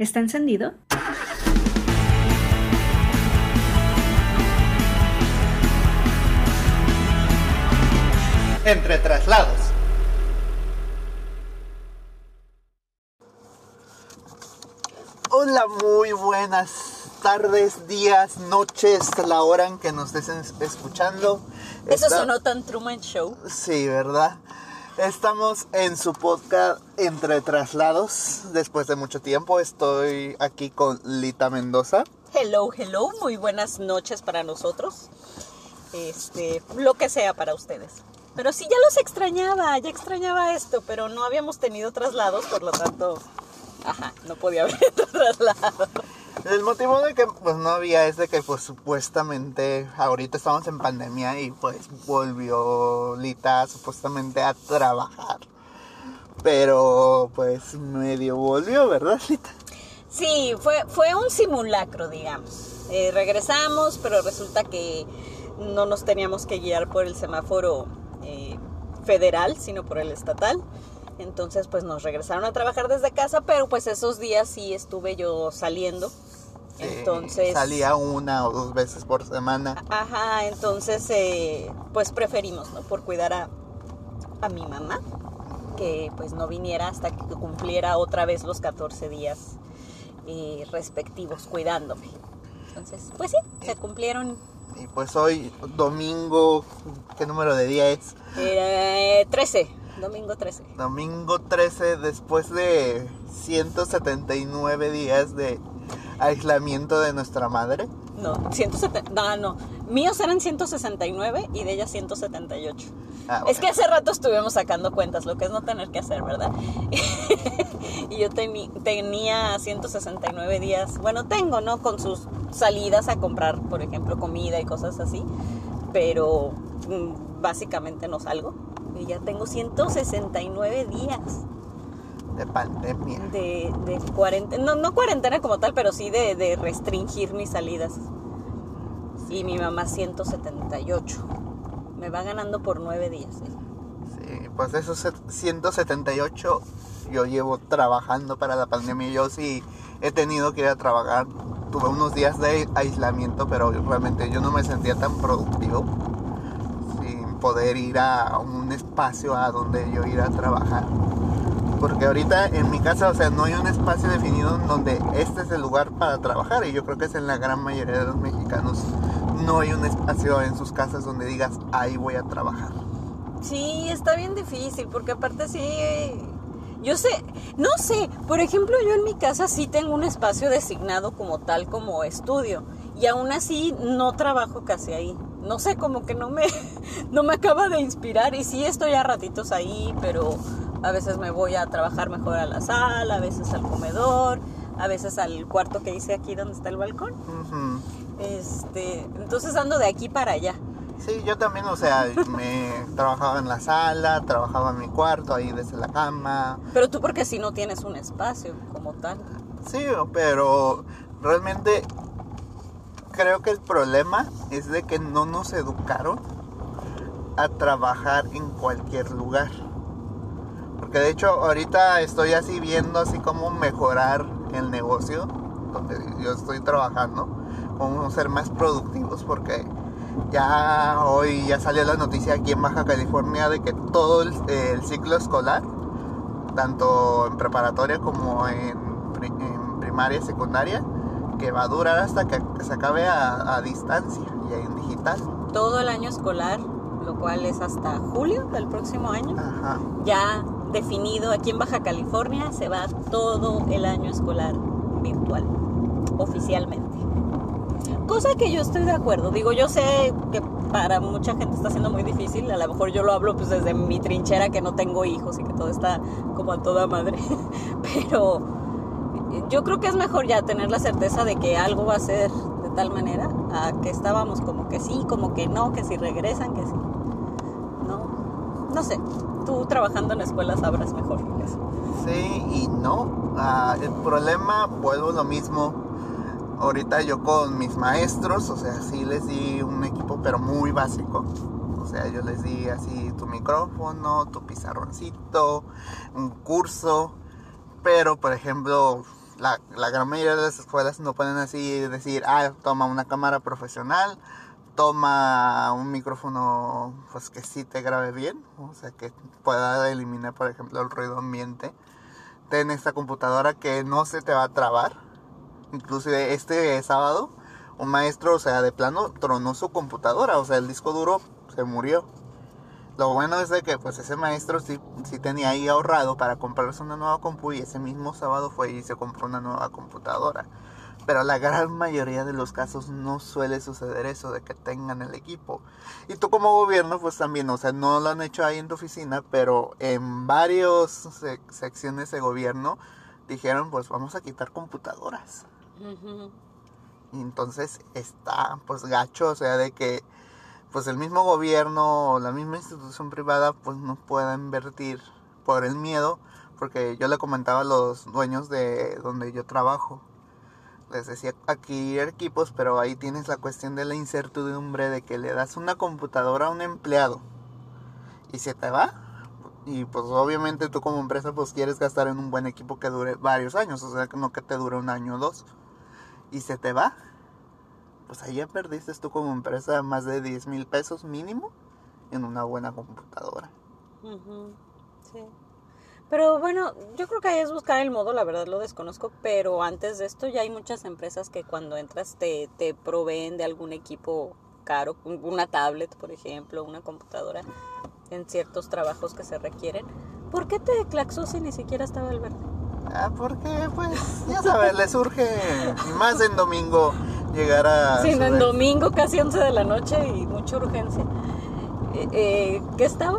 ¿Está encendido? Entre traslados. Hola, muy buenas tardes, días, noches, la hora en que nos estén escuchando. Eso Está- sonó tan Truman Show. Sí, ¿verdad? Estamos en su podcast Entre Traslados. Después de mucho tiempo estoy aquí con Lita Mendoza. Hello, hello, muy buenas noches para nosotros. Este, lo que sea para ustedes. Pero sí, ya los extrañaba, ya extrañaba esto, pero no habíamos tenido traslados, por lo tanto, ajá, no podía haber traslado. El motivo de que pues no había es de que pues supuestamente ahorita estamos en pandemia y pues volvió Lita supuestamente a trabajar. Pero pues medio volvió, ¿verdad Lita? Sí, fue, fue un simulacro, digamos. Eh, regresamos, pero resulta que no nos teníamos que guiar por el semáforo eh, federal, sino por el estatal. Entonces, pues nos regresaron a trabajar desde casa, pero pues esos días sí estuve yo saliendo. Entonces... Eh, salía una o dos veces por semana. Ajá, entonces eh, pues preferimos, ¿no? Por cuidar a, a mi mamá, que pues no viniera hasta que cumpliera otra vez los 14 días eh, respectivos cuidándome. Entonces, pues sí, se cumplieron Y pues hoy domingo, ¿qué número de día es? eh, 13, domingo 13. Domingo 13 después de 179 días de aislamiento de nuestra madre. No, 170, no, no, míos eran 169 y de ella 178. Ah, Es que hace rato estuvimos sacando cuentas, lo que es no tener que hacer, ¿verdad? y yo tenía 169 días, bueno, tengo, ¿no? Con sus salidas a comprar, por ejemplo, comida y cosas así, pero mm, básicamente no salgo. Ya tengo 169 días de pandemia. de, de cuarentena, no, no cuarentena como tal, pero sí de, de restringir mis salidas. Y mi mamá 178. Me va ganando por nueve días. ¿eh? Sí, pues esos set- 178 yo llevo trabajando para la pandemia. Yo sí he tenido que ir a trabajar. Tuve unos días de aislamiento, pero realmente yo no me sentía tan productivo poder ir a un espacio a donde yo ir a trabajar. Porque ahorita en mi casa, o sea, no hay un espacio definido en donde este es el lugar para trabajar. Y yo creo que es en la gran mayoría de los mexicanos. No hay un espacio en sus casas donde digas, ahí voy a trabajar. Sí, está bien difícil, porque aparte sí, yo sé, no sé, por ejemplo, yo en mi casa sí tengo un espacio designado como tal, como estudio, y aún así no trabajo casi ahí. No sé, como que no me, no me acaba de inspirar, y sí estoy a ratitos ahí, pero a veces me voy a trabajar mejor a la sala, a veces al comedor, a veces al cuarto que hice aquí donde está el balcón. Este, entonces ando de aquí para allá. Sí, yo también, o sea, me trabajaba en la sala, trabajaba en mi cuarto, ahí desde la cama. Pero tú porque si no tienes un espacio como tal. Sí, pero realmente creo que el problema es de que no nos educaron a trabajar en cualquier lugar. Porque de hecho ahorita estoy así viendo así como mejorar el negocio donde yo estoy trabajando, cómo ser más productivos porque ya hoy ya salió la noticia aquí en Baja California de que todo el, ciclo escolar, tanto en preparatoria como en primaria y secundaria, que va a durar hasta que se acabe a, a distancia y en digital. Todo el año escolar, lo cual es hasta julio del próximo año, Ajá. ya definido aquí en Baja California, se va todo el año escolar virtual, oficialmente. Cosa que yo estoy de acuerdo. Digo, yo sé que para mucha gente está siendo muy difícil. A lo mejor yo lo hablo pues desde mi trinchera que no tengo hijos y que todo está como a toda madre. Pero yo creo que es mejor ya tener la certeza de que algo va a ser de tal manera a que estábamos como que sí, como que no, que si regresan, que sí. No, no sé. Tú trabajando en escuelas sabrás mejor eso. Sí y no. Ah, el problema, vuelvo lo mismo. Ahorita yo con mis maestros, o sea, sí les di un equipo, pero muy básico. O sea, yo les di así tu micrófono, tu pizarroncito, un curso. Pero, por ejemplo, la, la gran mayoría de las escuelas no pueden así decir, ah, toma una cámara profesional, toma un micrófono pues que sí te grabe bien, o sea que pueda eliminar por ejemplo el ruido ambiente. Ten esta computadora que no se te va a trabar. Inclusive este sábado un maestro, o sea, de plano tronó su computadora, o sea, el disco duro se murió. Lo bueno es de que pues ese maestro sí, sí tenía ahí ahorrado para comprarse una nueva compu y ese mismo sábado fue y se compró una nueva computadora. Pero la gran mayoría de los casos no suele suceder eso de que tengan el equipo. Y tú como gobierno pues también, o sea, no lo han hecho ahí en tu oficina, pero en varias secciones de gobierno dijeron pues vamos a quitar computadoras. Y entonces está pues gacho, o sea, de que pues el mismo gobierno o la misma institución privada pues no pueda invertir por el miedo, porque yo le comentaba a los dueños de donde yo trabajo, les decía adquirir equipos, pero ahí tienes la cuestión de la incertidumbre de que le das una computadora a un empleado y se te va. Y pues obviamente tú como empresa pues quieres gastar en un buen equipo que dure varios años, o sea, no que te dure un año o dos. Y se te va pues ahí ya perdiste tú como empresa más de 10 mil pesos mínimo en una buena computadora. Sí. Pero bueno, yo creo que ahí es buscar el modo, la verdad lo desconozco, pero antes de esto ya hay muchas empresas que cuando entras te, te proveen de algún equipo caro, una tablet, por ejemplo, una computadora, en ciertos trabajos que se requieren. ¿Por qué te claxó si ni siquiera estaba el verde? Ah, porque pues, ya sabes, le surge, más en domingo, llegar a... Sí, en domingo, casi 11 de la noche y mucha urgencia. Eh, eh, ¿Qué estaba?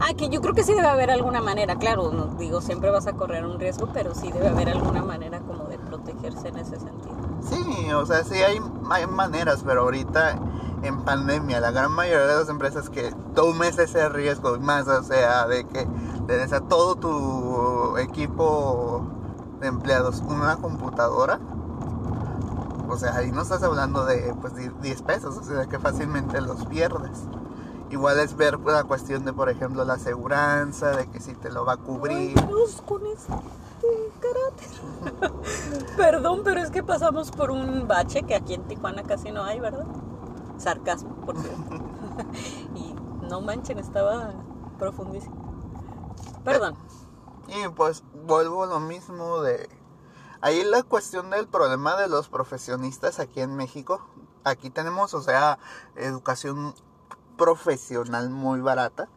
Ah, que yo creo que sí debe haber alguna manera, claro, no, digo, siempre vas a correr un riesgo, pero sí debe haber alguna manera como de protegerse en ese sentido. Sí, o sea, sí hay, hay maneras, pero ahorita en pandemia la gran mayoría de las empresas que tomes ese riesgo, más o sea, de que le des a todo tu equipo de empleados una computadora, o sea, ahí no estás hablando de pues 10 pesos, o sea, que fácilmente los pierdes. Igual es ver la cuestión de, por ejemplo, la aseguranza, de que si te lo va a cubrir. con este carácter. Perdón, pero es que pasamos por un bache que aquí en Tijuana casi no hay, ¿verdad? Sarcasmo, por cierto. y no manchen, estaba profundísimo. Perdón. Y pues vuelvo a lo mismo de Ahí la cuestión del problema de los profesionistas aquí en México. Aquí tenemos, o sea, educación profesional muy barata,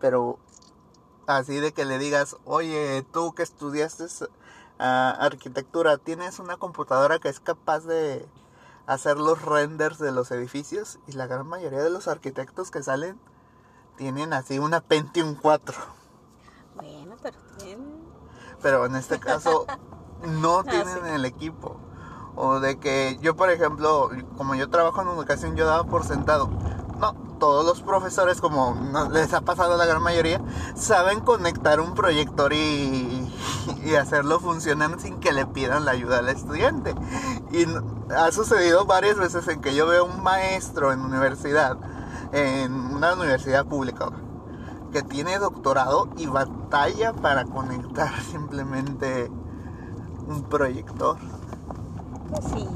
pero así de que le digas, oye, tú que estudiaste ah, arquitectura, tienes una computadora que es capaz de hacer los renders de los edificios y la gran mayoría de los arquitectos que salen tienen así una Pentium 4. Bueno, pero tienen... Pero en este caso no ah, tienen el equipo. O de que yo, por ejemplo, como yo trabajo en educación, yo daba por sentado. No, todos los profesores, como les ha pasado a la gran mayoría, saben conectar un proyector y, y hacerlo funcionar sin que le pidan la ayuda al estudiante. Y ha sucedido varias veces en que yo veo un maestro en universidad, en una universidad pública, que tiene doctorado y batalla para conectar simplemente un proyector. Pues sí,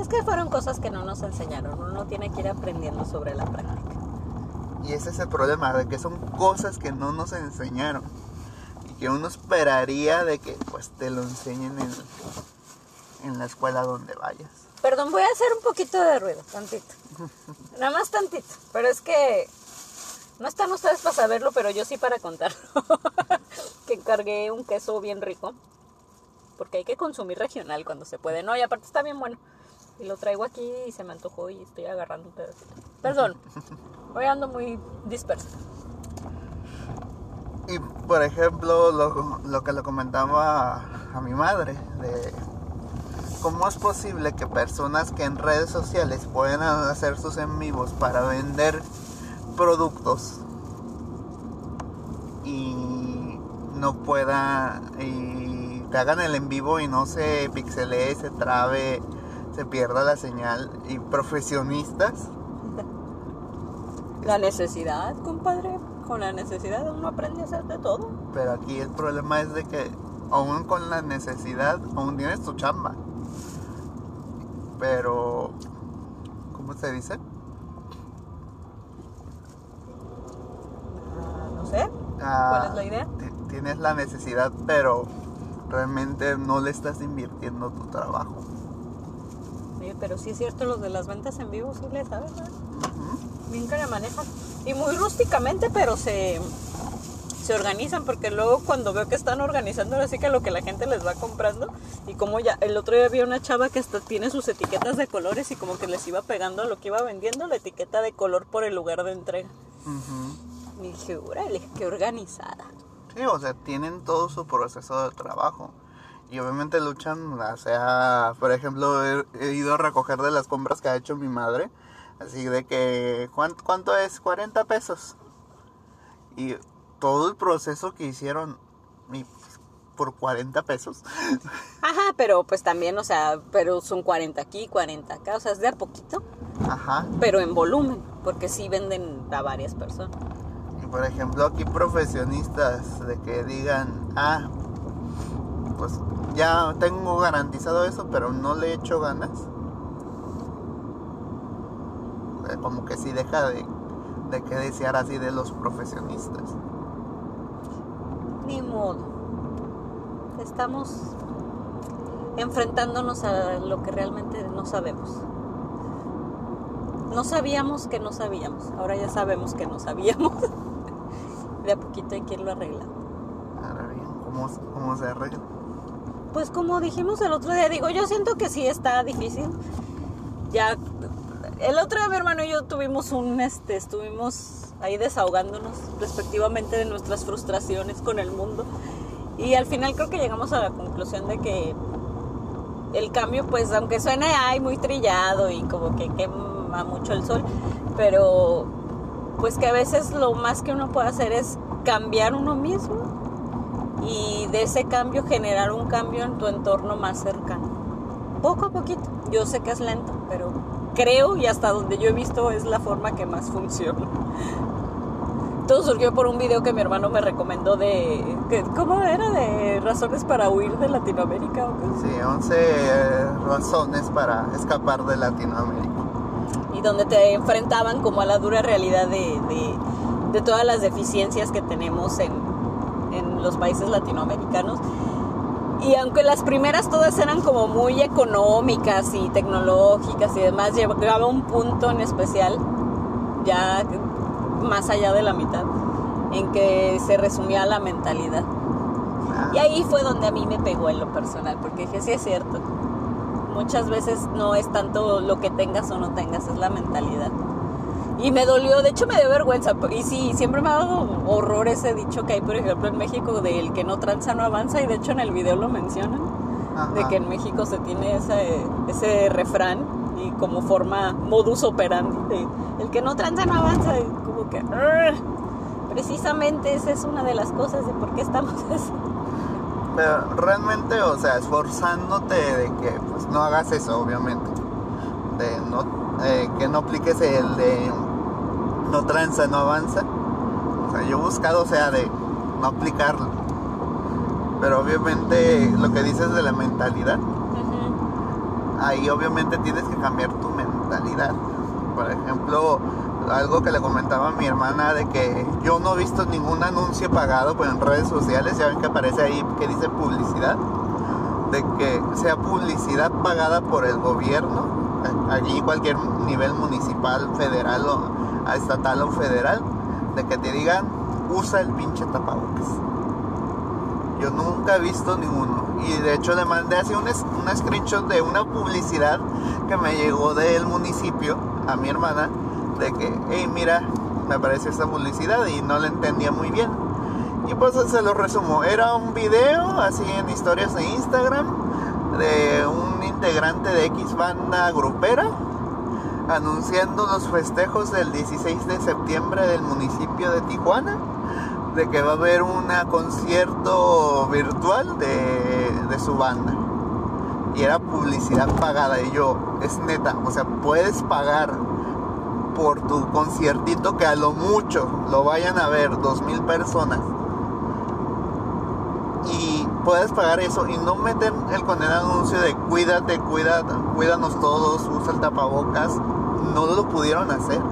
es que fueron cosas que no nos enseñaron, uno tiene que ir aprendiendo sobre la práctica. Y ese es el problema, de que son cosas que no nos enseñaron y que uno esperaría de que pues te lo enseñen en, en la escuela donde vayas. Perdón, voy a hacer un poquito de ruido, tantito. Nada más tantito, pero es que no están ustedes para saberlo, pero yo sí para contarlo. que encargué un queso bien rico porque hay que consumir regional cuando se puede. No, y aparte está bien bueno. Y lo traigo aquí y se me antojó y estoy agarrando un pedacito. Perdón, hoy ando muy disperso. Y por ejemplo, lo, que le comentaba a, mi madre, de cómo es posible que personas que en redes sociales pueden hacer sus en vivos para vender productos y no pueda que hagan el en vivo y no se pixelee, se trabe, se pierda la señal. Y profesionistas. La necesidad, compadre. Con la necesidad uno aprende a hacer de todo. Pero aquí el problema es de que aún con la necesidad, aún tienes tu chamba. Pero, ¿cómo se dice? Ah, no sé. Ah, ¿Cuál es la idea? ti- Tienes la necesidad, pero realmente no le estás invirtiendo tu trabajo. Oye, pero sí es cierto, los de las ventas en vivo sí les saben, ¿verdad? Bien que la manejan. Y muy rústicamente, pero se, se organizan, porque luego cuando veo que están organizando así que lo que la gente les va comprando, y como ya, el otro día vi una chava que hasta tiene sus etiquetas de colores y como que les iba pegando a lo que iba vendiendo la etiqueta de color por el lugar de entrega. Ujú. Y dije, órale, qué organizada. Sí, o sea, tienen todo su proceso de trabajo. Y obviamente luchan, o sea, por ejemplo, he, he ido a recoger de las compras que ha hecho mi madre. Así de que, ¿cuánto, cuánto es? 40 pesos. Y todo el proceso que hicieron y, por 40 pesos. Ajá, pero pues también, o sea, pero son 40 aquí, 40 acá, o sea, es de a poquito, Ajá. pero en volumen, porque sí venden a varias personas. Por ejemplo, aquí profesionistas de que digan, ah, pues ya tengo garantizado eso, pero no le echo ganas. Eh, Como que sí deja de, de que desear así de los profesionistas. Ni modo. Estamos enfrentándonos a lo que realmente no sabemos. No sabíamos que no sabíamos. Ahora ya sabemos que no sabíamos. De a poquito hay que irlo arreglando. Ahora bien, ¿cómo, cómo se arregla? Pues como dijimos el otro día, digo, yo siento que sí está difícil. Ya el otro día mi hermano y yo tuvimos un este estuvimos ahí desahogándonos respectivamente de nuestras frustraciones con el mundo. Y al final creo que llegamos a la conclusión de que el cambio, pues aunque suene ay muy trillado y como que quema mucho el sol, pero pues que a veces lo más que uno puede hacer es cambiar uno mismo y de ese cambio generar un cambio en tu entorno más cercano. Poco a poquito. Yo sé que es lento, pero creo y hasta donde yo he visto es la forma que más funciona. Todo surgió por un video que mi hermano me recomendó de... ¿Cómo era? De razones para huir de Latinoamérica. ¿o qué? Sí, 11 eh, razones para escapar de Latinoamérica. Donde te enfrentaban como a la dura realidad de, de- todas las deficiencias que tenemos en, en los países latinoamericanos. Y aunque las primeras todas eran como muy económicas y tecnológicas y demás, llegaba un punto en especial, ya más allá de la mitad, en que se resumía la mentalidad. Y ahí fue donde a mí me pegó en lo personal, porque dije, sí es cierto. Muchas veces no es tanto lo que tengas o no tengas, es la mentalidad. Y me dolió, de hecho me dio vergüenza. Y sí, siempre me ha dado horror ese dicho que hay, por ejemplo, en México, de el que no tranza no avanza. Y de hecho en el video lo mencionan, de que en México se tiene ese, ese refrán y como forma modus operandi. de, el que no tranza no avanza. Y como que... "Arr". Precisamente esa es una de las cosas de por qué estamos así. Pero realmente, o sea, esforzándote de que pues no hagas eso, obviamente. De no, eh, que no apliques el de no tranza, no avanza. O sea, yo he buscado, o sea, de no aplicarlo. Pero obviamente lo que dices de la mentalidad, ahí obviamente tienes que cambiar tu mentalidad. Por ejemplo, algo que le comentaba a mi hermana de que yo no he visto ningún anuncio pagado pues, en redes sociales, ya ven que aparece ahí que dice publicidad, de que sea publicidad pagada por el gobierno, a- allí cualquier nivel municipal, federal o estatal o federal, de que te digan usa el pinche tapabocas. Yo nunca he visto ninguno. Y de hecho le mandé así un, un screenshot de una publicidad que me llegó del municipio a mi hermana. De que, hey, mira, me apareció esta publicidad y no la entendía muy bien. Y pues se lo resumo. Era un video así en historias de Instagram de un integrante de X banda grupera anunciando los festejos del 16 de septiembre del municipio de Tijuana de que va a haber un concierto virtual de, de su banda. Y era publicidad pagada. Y yo, es neta, o sea, puedes pagar por tu conciertito que a lo mucho lo vayan a ver dos mil personas. Y puedes pagar eso y no meter el condenado anuncio de cuídate, cuida, cuídanos todos, usa el tapabocas, no lo pudieron hacer.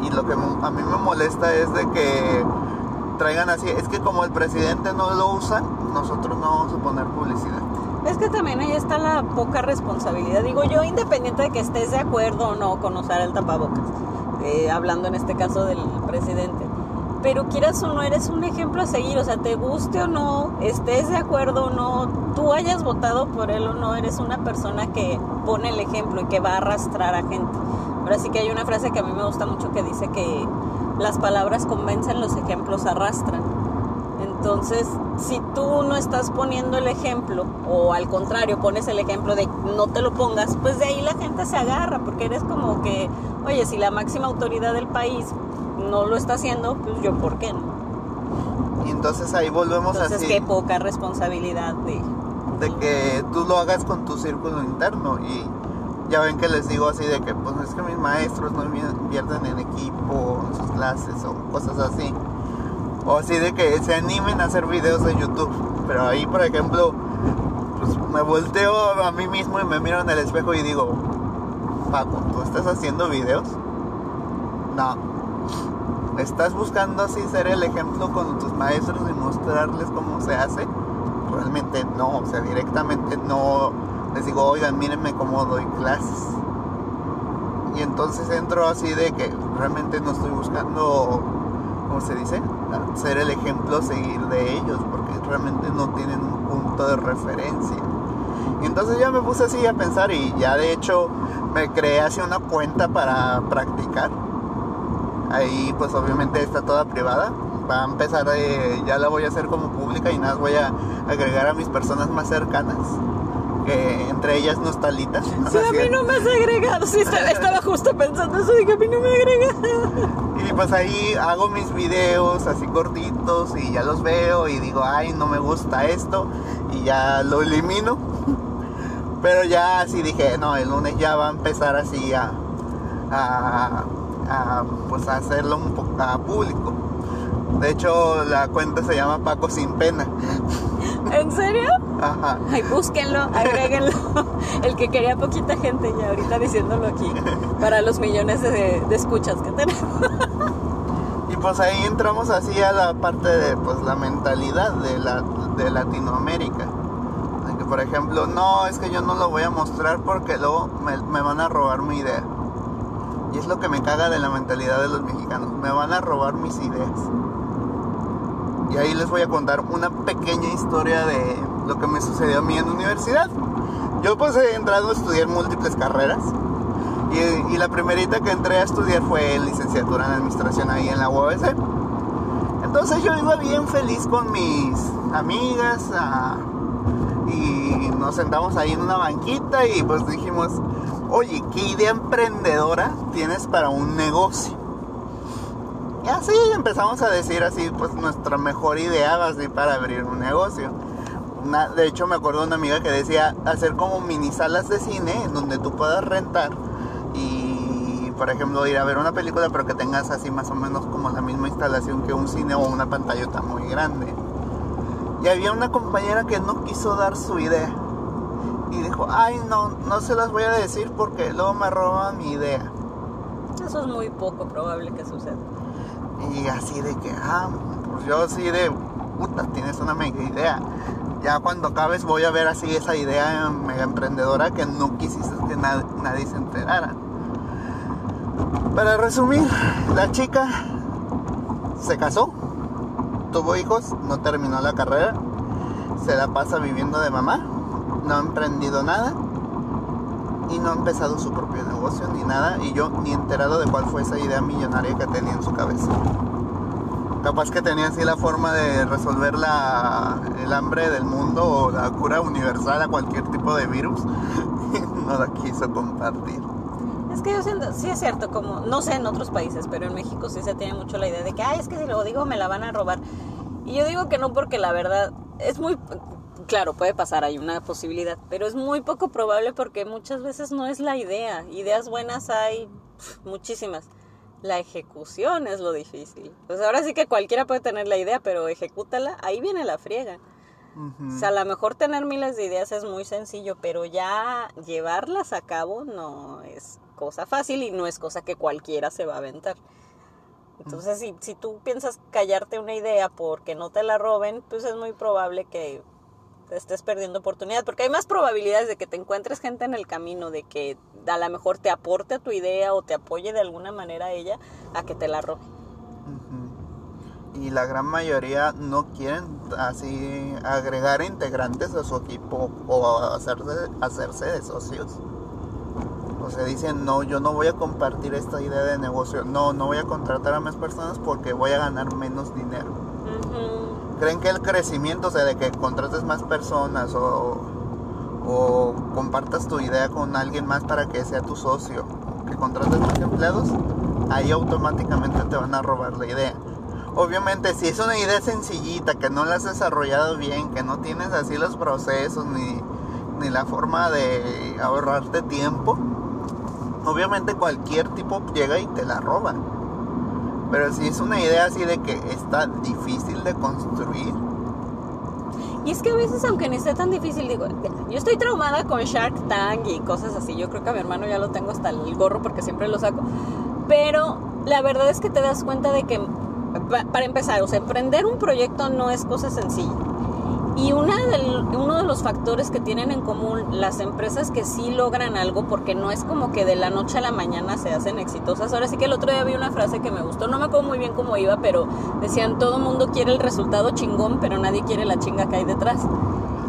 Y lo que a mí me molesta es de que traigan así, es que como el presidente no lo usa, nosotros no vamos a poner publicidad. Es que también ahí está la poca responsabilidad. Digo yo, independiente de que estés de acuerdo o no con usar el tapabocas, eh, hablando en este caso del presidente. Pero quieras o no, eres un ejemplo a seguir. O sea, te guste o no, estés de acuerdo o no, tú hayas votado por él o no, eres una persona que pone el ejemplo y que va a arrastrar a gente. Ahora sí que hay una frase que a mí me gusta mucho que dice que las palabras convencen, los ejemplos arrastran. Entonces, si tú no estás poniendo el ejemplo, o al contrario, pones el ejemplo de no te lo pongas, pues de ahí la gente se agarra, porque eres como que, oye, si la máxima autoridad del país no lo está haciendo, pues yo, ¿por qué no? Y entonces ahí volvemos Entonces, así. qué poca responsabilidad de... de que tú lo hagas con tu círculo interno y ya ven que les digo así de que pues es que mis maestros no invierten en equipo, en sus clases o cosas así. O así de que se animen a hacer videos de YouTube. Pero ahí por ejemplo, pues me volteo a mí mismo y me miro en el espejo y digo, Paco, ¿tú estás haciendo videos? No. ¿Estás buscando así ser el ejemplo con tus maestros y mostrarles cómo se hace? Realmente no, o sea, directamente no les digo, oigan, mírenme cómo doy clases. Y entonces entro así de que realmente no estoy buscando, ¿cómo se dice? Ser el ejemplo, seguir de ellos, porque realmente no tienen un punto de referencia. Entonces ya me puse así a pensar y ya de hecho me creé así una cuenta para practicar. Ahí pues obviamente está toda privada. Va a empezar, de, ya la voy a hacer como pública y nada, voy a agregar a mis personas más cercanas que entre ellas no está Lita. Sí, a mí no me has agregado. Sí, estaba justo pensando eso, que a mí no me agrega. Y pues ahí hago mis videos así cortitos y ya los veo y digo, ay, no me gusta esto y ya lo elimino. Pero ya así dije, no, el lunes ya va a empezar así a, a, a pues a hacerlo un poco a público. De hecho, la cuenta se llama Paco Sin Pena. ¿En serio? Ajá. Ay, búsquenlo, agréguenlo. El que quería poquita gente ya ahorita diciéndolo aquí. Para los millones de, de escuchas que tenemos. Y pues ahí entramos así a la parte de pues la mentalidad de, la, de Latinoamérica. De que por ejemplo, no, es que yo no lo voy a mostrar porque luego me, me van a robar mi idea. Y es lo que me caga de la mentalidad de los mexicanos. Me van a robar mis ideas. Y ahí les voy a contar una pequeña historia de lo que me sucedió a mí en la universidad. Yo pues he entrado a estudiar múltiples carreras. Y, la primerita que entré a estudiar fue licenciatura en administración ahí en la UABC. Entonces yo iba bien feliz con mis amigas ah, y nos sentamos ahí en una banquita y pues dijimos, oye, ¿qué idea emprendedora tienes para un negocio? Y así empezamos a decir así, pues nuestra mejor idea así para abrir un negocio. De hecho me acuerdo de una amiga que decía hacer como mini salas de cine en donde tú puedas rentar y por ejemplo ir a ver una película pero que tengas así más o menos como la misma instalación que un cine o una pantallota muy grande. Y había una compañera que no quiso dar su idea y dijo, ay no, no se las voy a decir porque luego me roban mi idea. Eso es muy poco probable que suceda. Y así de que, ah, pues yo así de, puta, tienes una mega idea. Ya cuando acabes voy a ver así esa idea mega emprendedora que no quisiste que nad nadie se enterara. Para resumir, la chica se casó, tuvo hijos, no terminó la carrera, se la pasa viviendo de mamá, no ha emprendido nada y no ha empezado su propio negocio ni nada y yo ni enterado de cuál fue esa idea millonaria que tenía en su cabeza. Capaz que tenía así la forma de resolver la, el hambre del mundo o la cura universal a cualquier tipo de virus y no la quiso compartir. Es que yo siento, sí es cierto, como, no sé en otros países, pero en México sí se tiene mucho la idea de que, ay, es que si lo digo me la van a robar. Y yo digo que no porque la verdad es muy, claro, puede pasar, hay una posibilidad, pero es muy poco probable porque muchas veces no es la idea. Ideas buenas hay pff, muchísimas. La ejecución es lo difícil. Pues ahora sí que cualquiera puede tener la idea, pero ejecútala, ahí viene la friega. Ujú. O sea, a lo mejor tener miles de ideas es muy sencillo, pero ya llevarlas a cabo no es cosa fácil y no es cosa que cualquiera se va a aventar. Entonces, si, si tú piensas callarte una idea porque no te la roben, pues es muy probable que te estés perdiendo oportunidad, porque hay más probabilidades de que te encuentres gente en el camino, de que a lo mejor te aporte a tu idea o te apoye de alguna manera a ella, a que te la robe. Y la gran mayoría no quieren así agregar integrantes a su equipo o hacerse, hacerse de socios. O sea, dicen, no, yo no voy a compartir esta idea de negocio. No, no voy a contratar a más personas porque voy a ganar menos dinero. ¿Creen que el crecimiento, o sea, de que contrates más personas o, o compartas tu idea con alguien más para que sea tu socio, que contrates más empleados, ahí automáticamente te van a robar la idea? Obviamente, si es una idea sencillita, que no la has desarrollado bien, que no tienes así los procesos ni, ni la forma de ahorrarte tiempo, obviamente cualquier tipo llega y te la roba. Pero si es una idea así de que está difícil de construir, Y es que a veces, aunque no esté tan difícil, digo, yo estoy traumada con Shark Tank y cosas así. Yo creo que a mi hermano ya lo tengo hasta el gorro porque siempre lo saco. Pero la verdad es que te das cuenta de que, pa- para empezar, o sea, emprender un proyecto no es cosa sencilla. Y una del- uno de los factores que tienen en común las empresas que sí logran algo, porque no es como que de la noche a la mañana se hacen exitosas. Ahora sí que el otro día vi una frase que me gustó, no me acuerdo muy bien cómo iba, pero decían, todo mundo quiere el resultado chingón, pero nadie quiere la chinga que hay detrás.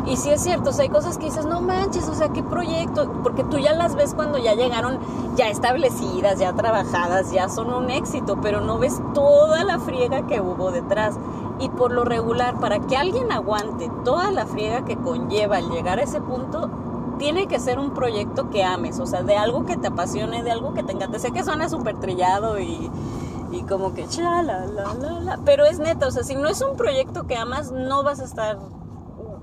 Y sí es cierto, o sea, hay cosas que dices, no manches, o sea, qué proyecto, porque tú ya las ves cuando ya llegaron, ya establecidas, ya trabajadas, ya son un éxito, pero no ves toda la friega que hubo detrás. Y por lo regular, para que alguien aguante toda la friega que conlleva el llegar a ese punto, tiene que ser un proyecto que ames, o sea, de algo que te apasione, de algo que te encante. Sé que suena súper trillado y, y como que cha, la, la, la, la, pero es neta, o sea, si no es un proyecto que amas, no vas a estar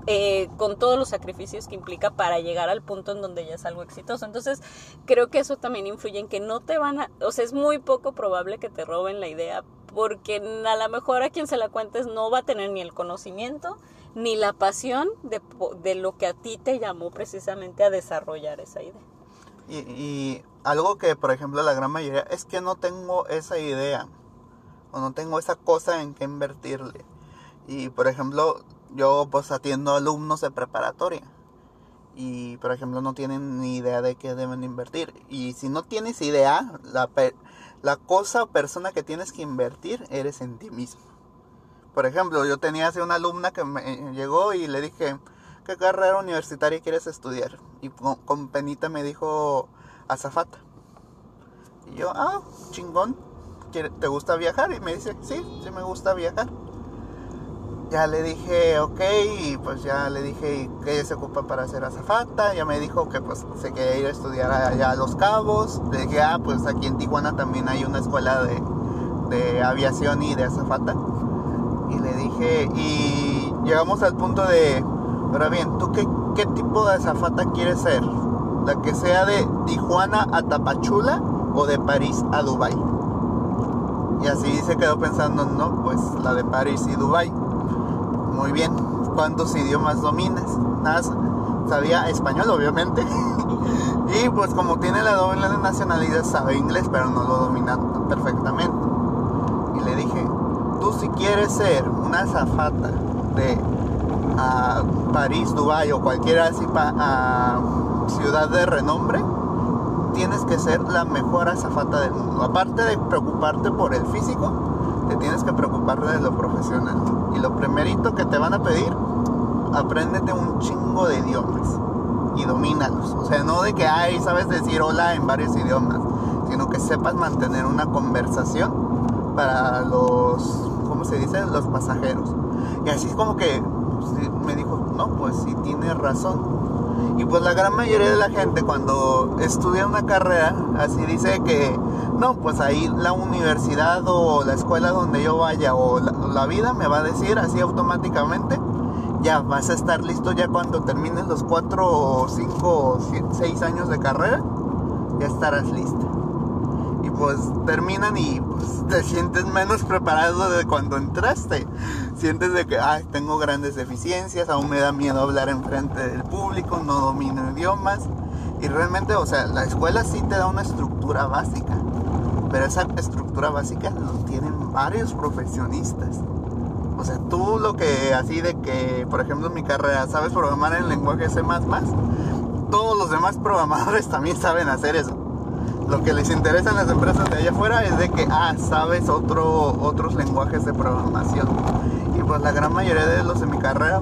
eh, con todos los sacrificios que implica para llegar al punto en donde ya es algo exitoso. Entonces, creo que eso también influye en que no te van a, o sea, es muy poco probable que te roben la idea, porque a lo mejor a quien se la cuentes no va a tener ni el conocimiento ni la pasión de, de lo que a ti te llamó precisamente a desarrollar esa idea. Y, y algo que, por ejemplo, la gran mayoría es que no tengo esa idea o no tengo esa cosa en que invertirle. Y, por ejemplo, yo pues atiendo alumnos de preparatoria y, por ejemplo, no tienen ni idea de qué deben invertir. Y si no tienes idea, la, la cosa o persona que tienes que invertir eres en ti mismo. Por ejemplo, yo tenía hace una alumna que me llegó y le dije, ¿qué carrera universitaria quieres estudiar? Y con, con penita me dijo, azafata. Y yo, ah, chingón, ¿quiere- ¿te gusta viajar? Y me dice, sí, sí me gusta viajar. Ya le dije, ok, y pues ya le dije ¿y qué se ocupa para hacer azafata. Ya me dijo que pues se quería ir a estudiar allá a Los Cabos. Le dije, ah, pues aquí en Tijuana también hay una escuela de, de aviación y de azafata. Y le dije, y llegamos al punto de, ahora bien, ¿tú qué, qué tipo de azafata quieres ser? ¿La que sea de Tijuana a Tapachula o de París a Dubai? Y así se quedó pensando, no, pues la de París y Dubai. Muy bien, ¿cuántos idiomas dominas? Nada, sabía español obviamente. y pues como tiene la doble nacionalidad, sabe inglés, pero no lo domina perfectamente. Y le dije, tú si quieres ser una azafata de ah, París, Dubái o cualquier así ah, ciudad de renombre, tienes que ser la mejor azafata del mundo. Aparte de preocuparte por el físico, te tienes que preocupar de lo profesional. Y lo primerito que te van a pedir, apréndete un chingo de idiomas y domínalos. O sea, no de que, ay, sabes decir hola en varios idiomas, sino que sepas mantener una conversación para los, ¿cómo se dice? Los pasajeros. Y así es como que pues, me dijo, no, pues sí tienes razón. Y pues la gran mayoría de la gente cuando estudia una carrera, así dice que, no, pues ahí la universidad o la escuela donde yo vaya o la, vida me va a decir así automáticamente, ya vas a estar listo ya cuando termines los 4 o 5 o 6 años de carrera, ya estarás lista. Y pues terminan y pues, te sientes menos preparado de cuando entraste. Sientes de que, ay, tengo grandes deficiencias, aún me da miedo hablar en frente del público, no domino idiomas. Y realmente, o sea, la escuela sí te da una estructura básica, pero esa estructura básica lo tienen varios profesionistas. O sea, tú lo que así de que, por ejemplo, en mi carrera, sabes programar en lenguaje C++, todos los demás programadores también saben hacer eso. Lo que les interesa a las empresas de allá afuera es de que, ah, sabes otro, otros lenguajes de programación. Y pues la gran mayoría de los de mi carrera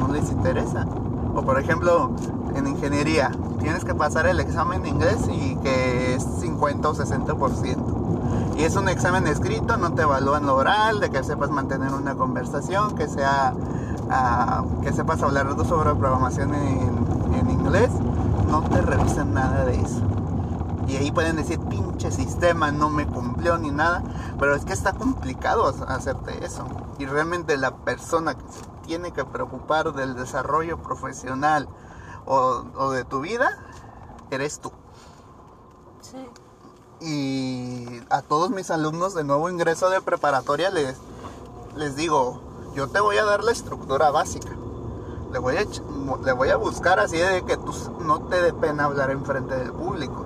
no les interesa. O por ejemplo, en ingeniería, tienes que pasar el examen de inglés y que es 50 o 60%. Y es un examen escrito, no te evalúan lo oral, de que sepas mantener una conversación, que sea ah, que sepas hablar sobre programación en, en inglés, no te revisan nada de eso. Y ahí pueden decir, pinche sistema, no me cumplió ni nada. Pero es que está complicado hacerte eso. Y realmente la persona que se tiene que preocupar del desarrollo profesional o, o de tu vida, eres tú. Sí. Y a todos mis alumnos de nuevo ingreso de preparatoria les, les digo, yo te voy a dar la estructura básica. Le voy a, le voy a buscar así de que tú no te dé pena hablar en frente del público.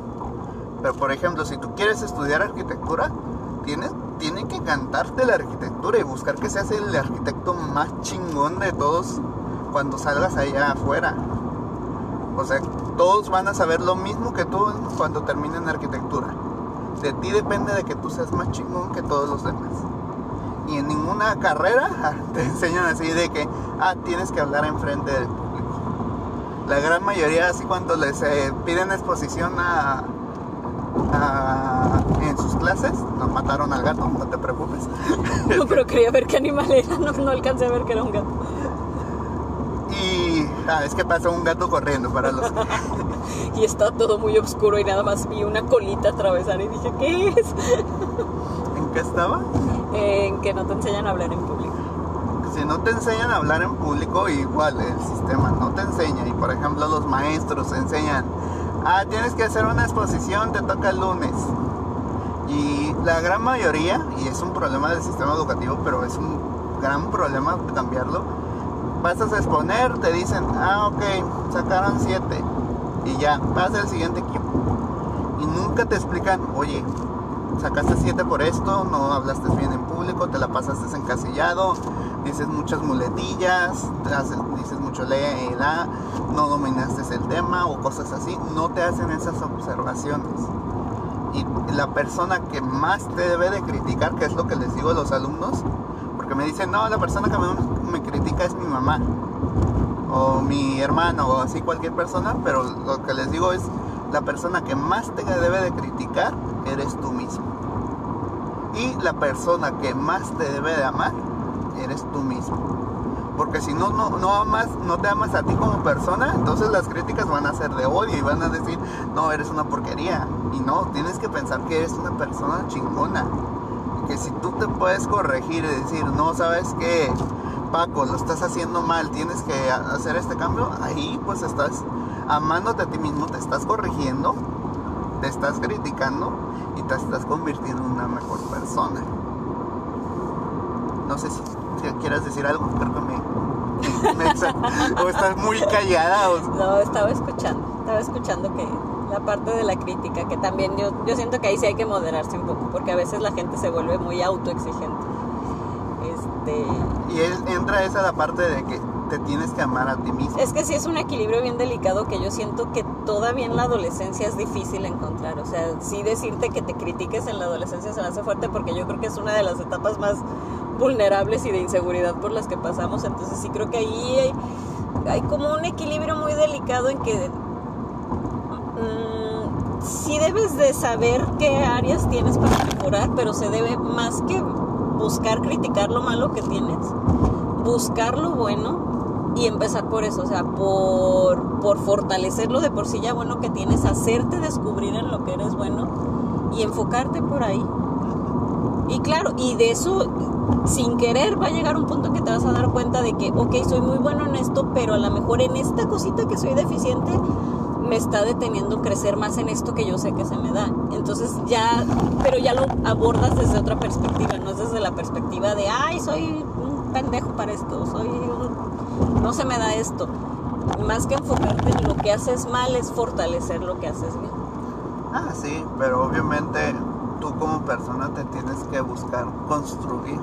Pero por ejemplo, si tú quieres estudiar arquitectura, tienes, tiene que cantarte la arquitectura y buscar que seas el arquitecto más chingón de todos cuando salgas allá afuera. O sea, todos van a saber lo mismo que tú cuando terminen arquitectura. De ti depende de que tú seas más chingón que todos los demás. Y en ninguna carrera te enseñan así de que, ah, tienes que hablar enfrente del público. La gran mayoría, así cuando les eh, piden exposición a, a- en sus clases, nos mataron al gato, no te preocupes. No, pero quería ver qué animal era, no, no alcancé a ver que era un gato. Ah, es que pasó un gato corriendo para los... Y está todo muy oscuro y nada más vi una colita atravesar y dije, ¿qué es? ¿En qué estaba? En que no te enseñan a hablar en público. si no te enseñan a hablar en público, igual el sistema no te enseña. Y por ejemplo, los maestros enseñan, ah, tienes que hacer una exposición, te toca el lunes. Y la gran mayoría, y es un problema del sistema educativo, pero es un gran problema cambiarlo, vas a exponer, te dicen, ah, ok, sacaron siete. Y ya, pasa el siguiente equipo. Y nunca te explican, oye, sacaste 7 por esto, no hablaste bien en público, te la pasaste encasillado, dices muchas muletillas, dices mucho lee, da, no dominaste el tema o cosas así, no te hacen esas observaciones. Y la persona que más te debe de criticar, que es lo que les digo a los alumnos, porque me dicen, no, la persona que me, me critica es mi mamá, o mi hermano, o así cualquier persona, pero lo que les digo es, la persona que más te debe de criticar eres tú mismo. Y la persona que más te debe de amar eres tú mismo. Porque si no, no, no amas, no te amas a ti como persona, entonces las críticas van a ser de odio y van a decir, no, eres una porquería. Y no, tienes que pensar que eres una persona chingona. Que si tú te puedes corregir y decir, no, sabes que Lo estás haciendo mal, tienes que hacer este cambio, ahí pues estás amándote a ti mismo, te estás corrigiendo, te estás criticando y te estás convirtiendo en una mejor persona. No sé si, si quieras decir algo, creo que me, me o estás muy callada. No, estaba escuchando, estaba escuchando que la parte de la crítica, que también yo, yo siento que ahí sí hay que moderarse un poco, porque a veces la gente se vuelve muy autoexigente. Este, y es- entra esa la parte de que te tienes que amar a ti mismo. es que sí es un equilibrio bien delicado que yo siento que todavía en la adolescencia es difícil encontrar. O sea, sí decirte que te critiques en la adolescencia se me hace fuerte porque yo creo que es una de las etapas más vulnerables y de inseguridad por las que pasamos. Entonces sí creo que ahí hay, hay como un equilibrio muy delicado en que mm, sí debes de saber qué áreas tienes para mejorar, pero se debe más que buscar criticar lo malo que tienes, buscar lo bueno y empezar por eso, o sea, por, por fortalecer lo de por sí ya bueno que tienes, hacerte descubrir en lo que eres bueno y enfocarte por ahí. Y claro, y de eso, sin querer, va a llegar un punto que te vas a dar cuenta de que, ok, soy muy bueno en esto, pero a lo mejor en esta cosita que soy deficiente, me está deteniendo crecer más en esto que yo sé que se me da. Entonces ya, pero ya lo abordas desde otra perspectiva, no es desde la perspectiva de, ay, soy un pendejo para esto, soy un, no se me da esto. Más que enfocarte en lo que haces mal es fortalecer lo que haces bien. Ah, sí, pero obviamente tú como persona te tienes que buscar construir.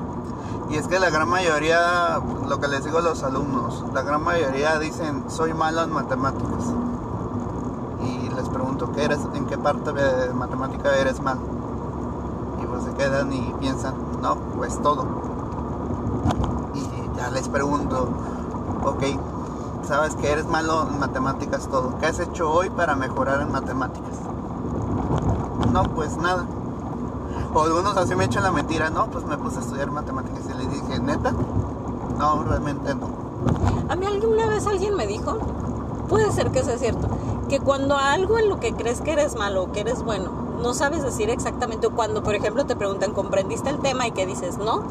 Y es que la gran mayoría, lo que les digo a los alumnos, la gran mayoría dicen, soy malo en matemáticas. Les pregunto, ¿qué eres, ¿en qué parte de matemática eres mal? Y pues se quedan y piensan, no, pues todo. Y ya les pregunto, ok, sabes que eres malo en matemáticas todo. ¿Qué has hecho hoy para mejorar en matemáticas? No, pues nada. O algunos así me echan la mentira, no, pues me puse a estudiar matemáticas y le dije, neta, no, realmente no. A mí alguna vez alguien me dijo, puede ser que sea cierto, que cuando algo en lo que crees que eres malo o que eres bueno, no sabes decir exactamente, o cuando por ejemplo te preguntan, ¿comprendiste el tema? y que dices, no,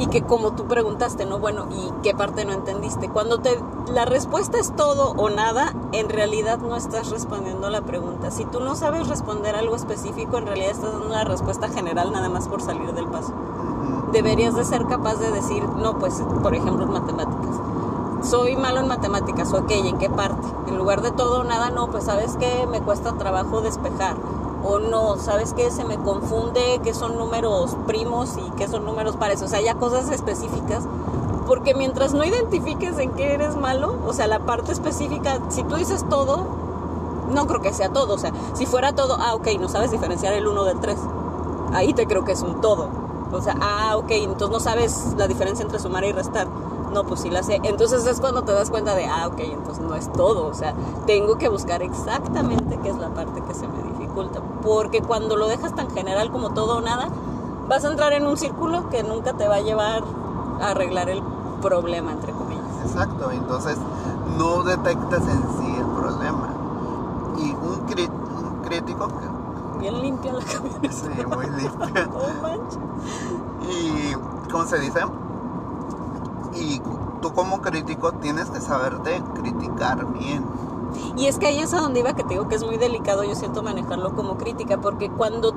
y que como tú preguntaste, ¿no? Bueno, ¿y qué parte no entendiste? Cuando te la respuesta es todo o nada, en realidad no estás respondiendo la pregunta. Si tú no sabes responder algo específico, en realidad estás dando una respuesta general nada más por salir del paso. Deberías de ser capaz de decir, no, pues, por ejemplo, en matemáticas. Soy malo en matemáticas, ok, ¿en qué parte? En lugar de todo nada, no, pues sabes que me cuesta trabajo despejar o no, ¿sabes qué? Se me confunde que son números primos y que son números pares, o sea, ya cosas específicas. Porque mientras no identifiques en qué eres malo, o sea, la parte específica, si tú dices todo, no creo que sea todo, o sea, si fuera todo, ah, ok, no sabes diferenciar el 1 del 3, ahí te creo que es un todo. O sea, ah, ok, entonces no sabes la diferencia entre sumar y restar. No, pues sí la sé. Entonces es cuando te das cuenta de, ah, ok, entonces no es todo. O sea, tengo que buscar exactamente qué es la parte que se me dificulta. Porque cuando lo dejas tan general como todo o nada, vas a entrar en un círculo que nunca te va a llevar a arreglar el problema, entre comillas. Exacto, entonces no detectas en sí el problema. Y un, un crítico, que- Bien limpia la camioneta. sí, muy limpia. Manches. Y, ¿cómo se dice? Y tú como crítico tienes que saberte criticar bien. Y es que ahí es a donde iba que te digo que es muy delicado, yo siento manejarlo como crítica, porque cuando,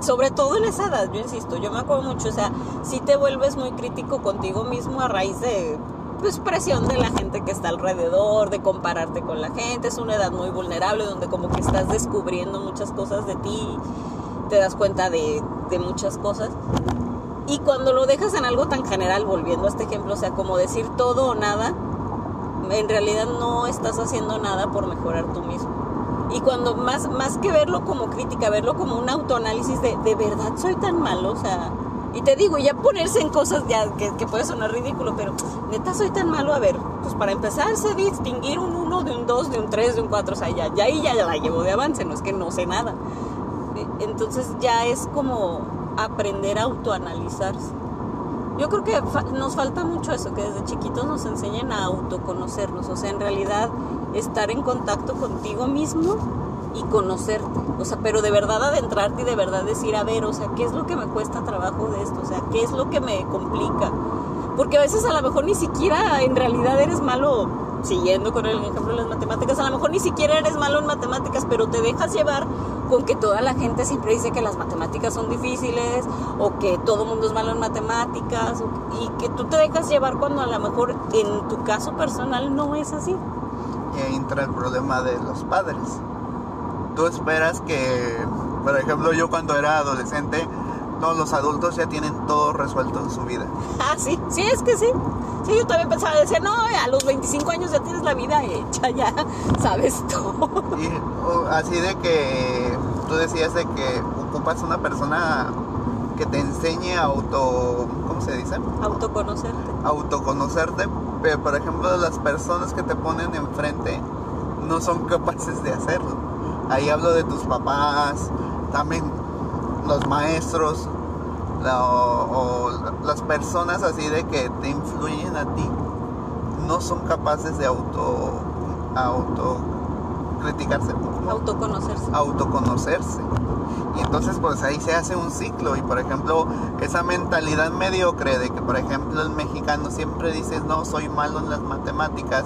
sobre todo en esa edad, yo insisto, yo me acuerdo mucho, o sea, si te vuelves muy crítico contigo mismo a raíz de pues presión de la gente que está alrededor, de compararte con la gente, es una edad muy vulnerable donde como que estás descubriendo muchas cosas de ti, te das cuenta de, de muchas cosas. Y cuando lo dejas en algo tan general, volviendo a este ejemplo, o sea, como decir todo o nada, en realidad no estás haciendo nada por mejorar tú mismo. Y cuando más, más que verlo como crítica, verlo como un autoanálisis de, de verdad soy tan malo, o sea, y te digo, ya ponerse en cosas ya que, puede sonar ridículo, pero neta soy tan malo, a ver, pues para empezar sé distinguir un 1 de un 2, de un 3, de un 4, o sea, ya, ya ahí ya la llevo de avance, no es que no sé nada. Entonces ya es como aprender a autoanalizarse. Yo creo que nos falta mucho eso, que desde chiquitos nos enseñen a autoconocernos, o sea, en realidad estar en contacto contigo mismo y conocerte, o sea, pero de verdad adentrarte y de verdad decir, a ver, o sea, ¿qué es lo que me cuesta trabajo de esto? O sea, ¿qué es lo que me complica? Porque a veces a lo mejor ni siquiera en realidad eres malo, siguiendo con el ejemplo de las matemáticas, a lo mejor ni siquiera eres malo en matemáticas, pero te dejas llevar con que toda la gente siempre dice que las matemáticas son difíciles o que todo mundo es malo en matemáticas y que tú te dejas llevar cuando a lo mejor en tu caso personal no es así. Y ahí entra el problema de los padres. Tú esperas que, por ejemplo, yo cuando era adolescente, todos los adultos ya tienen todo resuelto en su vida. Ah, sí, sí, es que sí. Sí, yo también pensaba, decía, no, a los 25 años ya tienes la vida hecha, ya sabes todo. Y así de que tú decías de que ocupas una persona que te enseñe a auto, ¿cómo se dice? Autoconocerte. Autoconocerte, pero por ejemplo las personas que te ponen enfrente no son capaces de hacerlo. Ahí hablo de tus papás, también los maestros la- o, o las personas así de que te influyen a ti no son capaces de auto auto criticarse Autoconocerse. autoconocerse. Y entonces pues ahí se hace un ciclo. Y por ejemplo esa mentalidad mediocre de que por ejemplo el mexicano siempre dice no soy malo en las matemáticas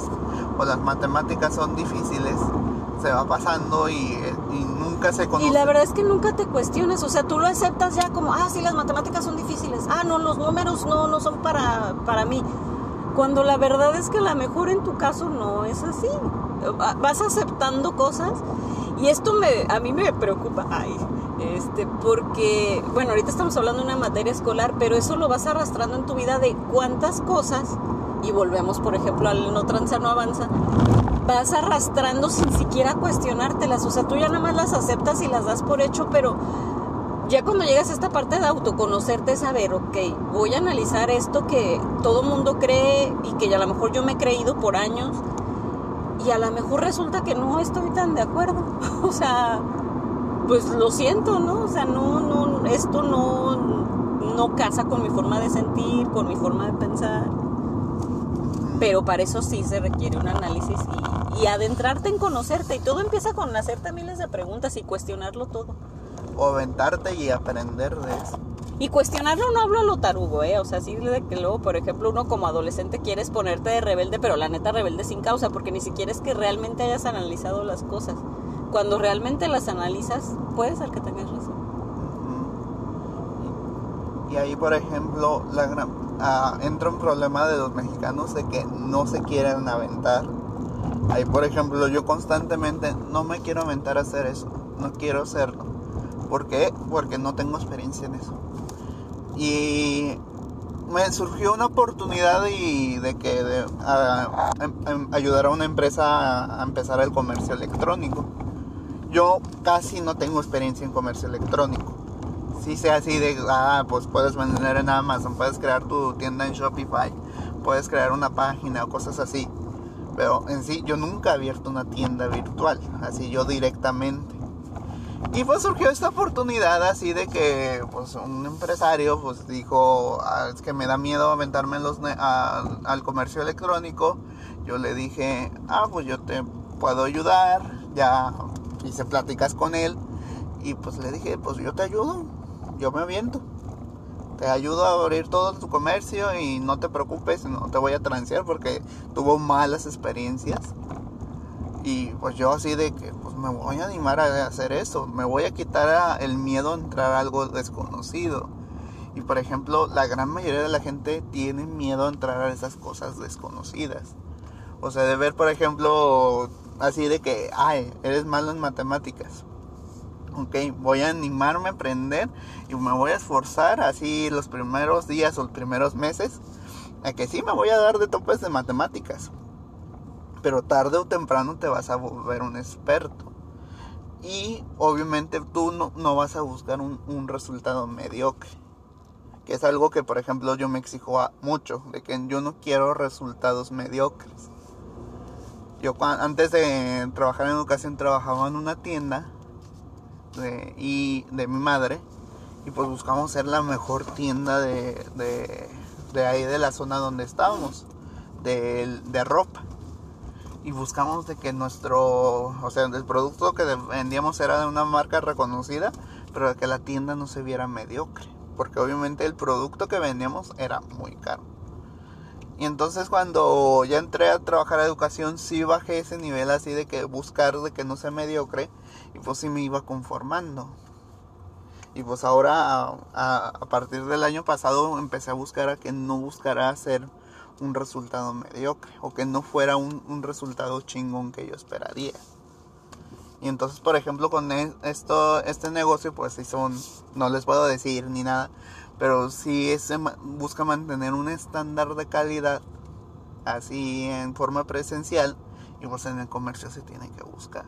o las matemáticas son difíciles se va pasando y, y nunca se conoce. Y la verdad es que nunca te cuestiones, o sea, tú lo aceptas ya como, ah, sí, las matemáticas son difíciles, ah, no, los números no, no son para, para mí. Cuando la verdad es que a lo mejor en tu caso no es así. Va- Vas aceptando cosas y esto me, a mí me preocupa, ay, este, porque, bueno, ahorita estamos hablando de una materia escolar, pero eso lo vas arrastrando en tu vida de cuántas cosas, y volvemos, por ejemplo, al no transar no avanza, vas arrastrando sin siquiera cuestionártelas, o sea, tú ya nada más las aceptas y las das por hecho, pero ya cuando llegas a esta parte de autoconocerte, saber, ok, voy a analizar esto que todo mundo cree y que a lo mejor yo me he creído por años y a lo mejor resulta que no estoy tan de acuerdo. O sea, pues lo siento, ¿no? O sea, no, no, esto no, no casa con mi forma de sentir, con mi forma de pensar. Pero para eso sí se requiere un análisis y, y adentrarte en conocerte. Y todo empieza con hacerte miles de preguntas y cuestionarlo todo. O aventarte y aprender de eso. Y cuestionarlo no hablo a lo tarugo, ¿eh? O sea, sí de que luego, por ejemplo, uno como adolescente quieres ponerte de rebelde, pero la neta rebelde sin causa, porque ni siquiera es que realmente hayas analizado las cosas. Cuando realmente las analizas, puede ser que tengas razón. Y ahí, por ejemplo, la gran, ah, entra un problema de los mexicanos de que no se quieren aventar. Ahí, por ejemplo, yo constantemente no me quiero aventar a hacer eso. No quiero hacerlo. ¿Por qué? Porque no tengo experiencia en eso. Y me surgió una oportunidad y de que em- em- ayudar a una empresa a, empezar el comercio electrónico. Yo casi no tengo experiencia en comercio electrónico. Sí sé así de, ah, pues puedes vender en Amazon, puedes crear tu tienda en Shopify, puedes crear una página o cosas así. Pero en sí yo nunca he abierto una tienda virtual, así yo directamente. Y pues surgió esta oportunidad así de que pues un empresario pues dijo, "Ah, es que me da miedo aventarme en los al comercio electrónico. Yo le dije, ah, pues yo te puedo ayudar, ya hice pláticas con él. Y pues le dije, pues yo te ayudo, yo me aviento. Te ayudo a abrir todo tu comercio y no te preocupes, no te voy a transear porque tuvo malas experiencias. Y pues yo así de que pues me voy a animar a hacer eso, me voy a quitar el miedo a entrar a algo desconocido. Y por ejemplo, la gran mayoría de la gente tiene miedo a entrar a esas cosas desconocidas. O sea, de ver, por ejemplo, así de que, ay, eres malo en matemáticas. Ok, voy a animarme a aprender y me voy a esforzar así los primeros días o los primeros meses a que sí me voy a dar de topes de matemáticas. Pero tarde o temprano te vas a volver un experto. Y obviamente tú no, vas a buscar un, resultado mediocre. Que es algo que, por ejemplo, yo me exijo a- mucho. De que yo no quiero resultados mediocres. Yo antes de trabajar en educación trabajaba en una tienda y de mi madre y pues buscamos ser la mejor tienda de, de, de ahí de la zona donde estábamos de, de ropa. Y buscamos de que nuestro o sea el producto que vendíamos era de una marca reconocida pero que la tienda no se viera mediocre porque obviamente el producto que vendíamos era muy caro. Y entonces cuando ya entré a trabajar a educación, sí bajé ese nivel así de que buscar de que no sea mediocre y pues sí me iba conformando. Y pues ahora a, partir del año pasado empecé a buscar a que no buscara hacer un resultado mediocre o que no fuera un, un resultado chingón que yo esperaría. Y entonces, por ejemplo, con e- esto, este negocio, pues sí son, no les puedo decir ni nada, pero sí busca mantener un estándar de calidad así en forma presencial y pues en el comercio se tiene que buscar.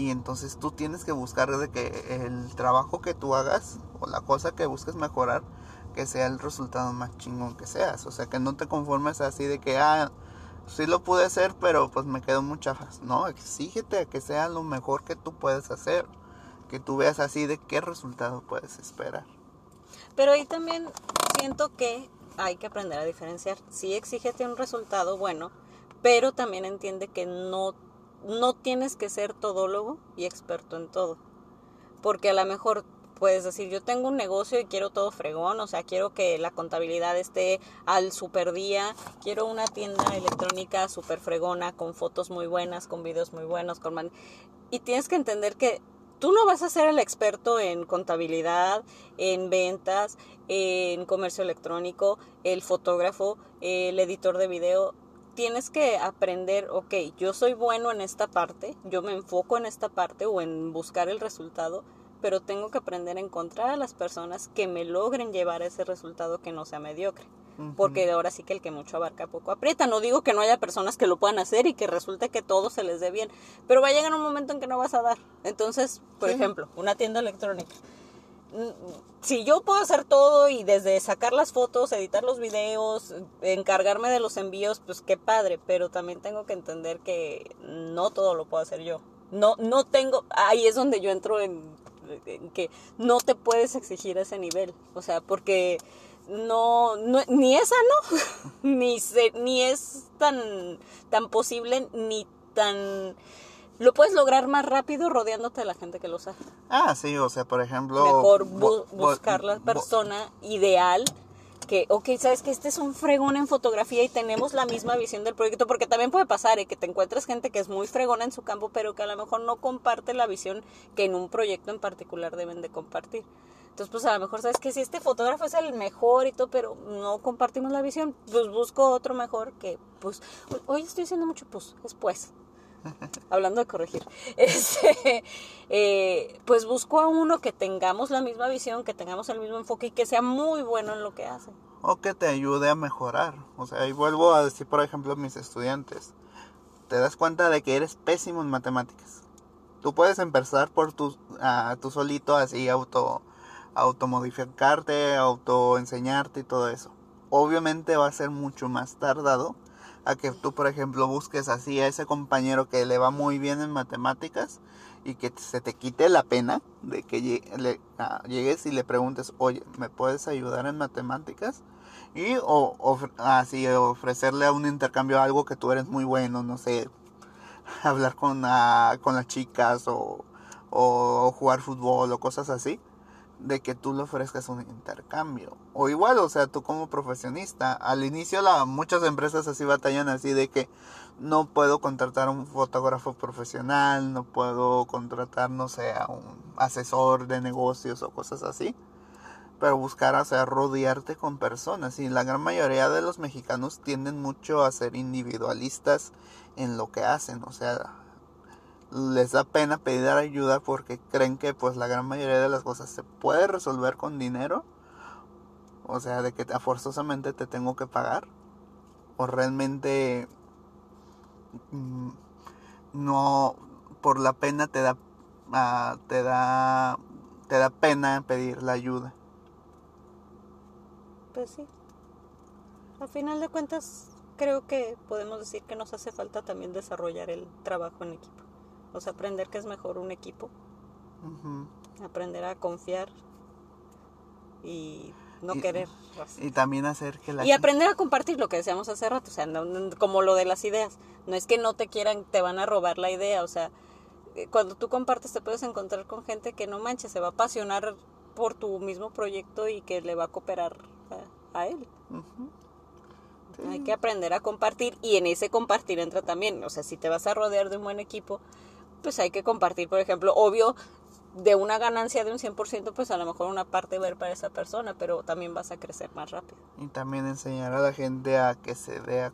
Y entonces tú tienes que buscar de que el trabajo que tú hagas o la cosa que busques mejorar, que sea el resultado más chingón que seas. O sea, que no te conformes así de que, ah, sí lo pude hacer, pero pues me quedó mucha. No, exígete a que sea lo mejor que tú puedes hacer. Que tú veas así de qué resultado puedes esperar. Pero ahí también siento que hay que aprender a diferenciar. Sí, exígete un resultado bueno, pero también entiende que no, no tienes que ser todólogo y experto en todo. Porque a lo mejor puedes decir, yo tengo un negocio y quiero todo fregón, o sea, quiero que la contabilidad esté al super día, quiero una tienda electrónica super fregona, con fotos muy buenas, con videos muy buenos, con man... y tienes que entender que tú no vas a ser el experto en contabilidad, en ventas, en comercio electrónico, el fotógrafo, el editor de video. Tienes que aprender, ok, yo soy bueno en esta parte, yo me enfoco en esta parte o en buscar el resultado, pero tengo que aprender a encontrar a las personas que me logren llevar a ese resultado que no sea mediocre. Porque ahora sí que el que mucho abarca poco aprieta. No digo que no haya personas que lo puedan hacer y que resulte que todo se les dé bien, pero va a llegar un momento en que no vas a dar. Entonces, por ejemplo, una tienda electrónica. Si yo puedo hacer todo y desde sacar las fotos, editar los videos, encargarme de los envíos, pues qué padre, pero también tengo que entender que no todo lo puedo hacer yo. No, no tengo, ahí es donde yo entro en que no te puedes exigir ese nivel. O sea, porque no, ni es sano, ni, ni es tan, tan posible, ni tan... Lo puedes lograr más rápido rodeándote de la gente que lo sabe. Ah, sí, o sea, por ejemplo... Mejor buscar la persona ideal que, ok, sabes que este es un fregón en fotografía y tenemos la misma visión del proyecto, porque también puede pasar ¿eh? que te encuentres gente que es muy fregona en su campo, pero que a lo mejor no comparte la visión que en un proyecto en particular deben de compartir. Entonces, pues a lo mejor sabes que si este fotógrafo es el mejor y todo, pero no compartimos la visión, pues busco otro mejor que, pues, hoy estoy haciendo mucho, pues, después. hablando de corregir, este, eh, pues busco a uno que tengamos la misma visión, que tengamos el mismo enfoque y que sea muy bueno en lo que hace. O que te ayude a mejorar. O sea, y vuelvo a decir, por ejemplo, a mis estudiantes, te das cuenta de que eres pésimo en matemáticas. Tú puedes empezar por tu, uh, tú solito así auto automodificarte, auto enseñarte y todo eso. Obviamente va a ser mucho más tardado que tú, por ejemplo, busques así a ese compañero que le va muy bien en matemáticas y que se te quite la pena de que llegues y le preguntes, oye, ¿me puedes ayudar en matemáticas? Y o, así ofrecerle a un intercambio algo que tú eres muy bueno, no sé, hablar con, ah, con las chicas o, o jugar fútbol o cosas así de que tú le ofrezcas un intercambio. O igual, o sea, tú como profesionista, al inicio la, muchas empresas así batallan así de que no puedo contratar a un fotógrafo profesional, no puedo contratar, no sé, a un asesor de negocios o cosas así. Pero buscar, o sea, rodearte con personas. Y la gran mayoría de los mexicanos tienden mucho a ser individualistas en lo que hacen. O sea, les da pena pedir ayuda porque creen que pues la gran mayoría de las cosas se puede resolver con dinero. O sea, de que forzosamente te tengo que pagar. O realmente mm, no por la pena te da uh, te da te da pena pedir la ayuda. Pues sí. Al final de cuentas creo que podemos decir que nos hace falta también desarrollar el trabajo en equipo. O sea, aprender que es mejor un equipo. Aprender a confiar y no querer. Y también hacer que la... Y aprender a compartir lo que decíamos hace rato, o sea, como lo de las ideas. No es que no te quieran, te van a robar la idea, o sea, eh, cuando tú compartes te puedes encontrar con gente que no manches, se va a apasionar por tu mismo proyecto y que le va a cooperar a, él. Hay que aprender a compartir y en ese compartir entra también, o sea, si te vas a rodear de un buen equipo, pues hay que compartir, por ejemplo, obvio, de una ganancia de un 100%, pues a lo mejor una parte ver para esa persona, pero también vas a crecer más rápido. Y también enseñar a la gente a que se vea,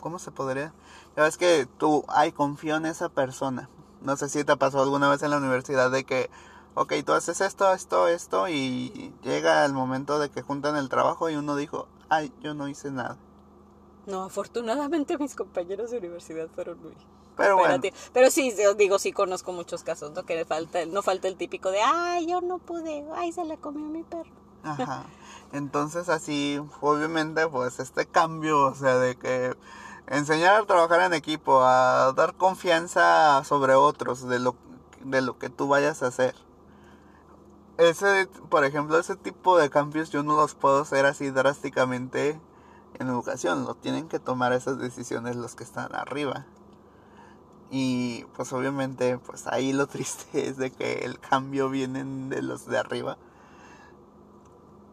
¿cómo se podría? Ya ves que tú, ay, confío en esa persona. No sé si te pasó alguna vez en la universidad de que, ok, tú haces esto, esto, esto, y llega el momento de que juntan el trabajo y uno dijo, ay, yo no hice nada. No, afortunadamente mis compañeros de universidad fueron muy pero bueno. Pero sí, digo, sí conozco muchos casos, ¿no? Que falta, no falta el típico de, ay, yo no pude, ay, se le comió mi perro. Ajá. Entonces así, obviamente, pues este cambio, o sea, de que enseñar a trabajar en equipo, a dar confianza sobre otros de lo, de lo que tú vayas a hacer. Ese, por ejemplo, ese tipo de cambios yo no los puedo hacer así drásticamente en educación, lo tienen que tomar esas decisiones los que están arriba. Y pues obviamente, pues ahí lo triste es de que el cambio viene de los de arriba.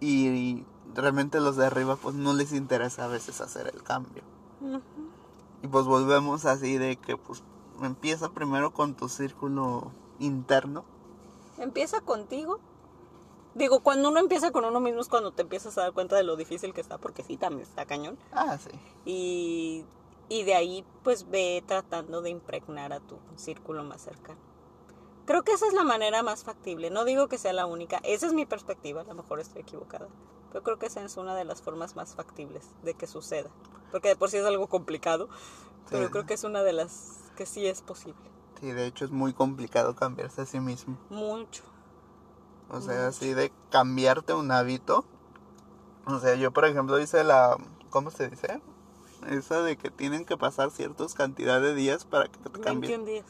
Y realmente los de arriba pues no les interesa a veces hacer el cambio. Y pues volvemos así de que pues empieza primero con tu círculo interno. Empieza contigo. Digo, cuando uno empieza con uno mismo es cuando te empiezas a dar cuenta de lo difícil que está, porque sí, también está cañón. Ah, sí. Y, y de ahí pues ve tratando de impregnar a tu círculo más cercano. Creo que esa es la manera más factible. No digo que sea la única. Esa es mi perspectiva. A lo mejor estoy equivocada. Pero creo que esa es una de las formas más factibles de que suceda. Porque de por sí es algo complicado. Pero Sí. creo que es una de las que sí es posible. Sí, de hecho es muy complicado cambiarse a sí mismo. Mucho. O sea, así de cambiarte un hábito. O sea, yo por ejemplo hice la... ¿Cómo se dice? Esa de que tienen que pasar ciertas cantidad de días para que te cambie. 21 días.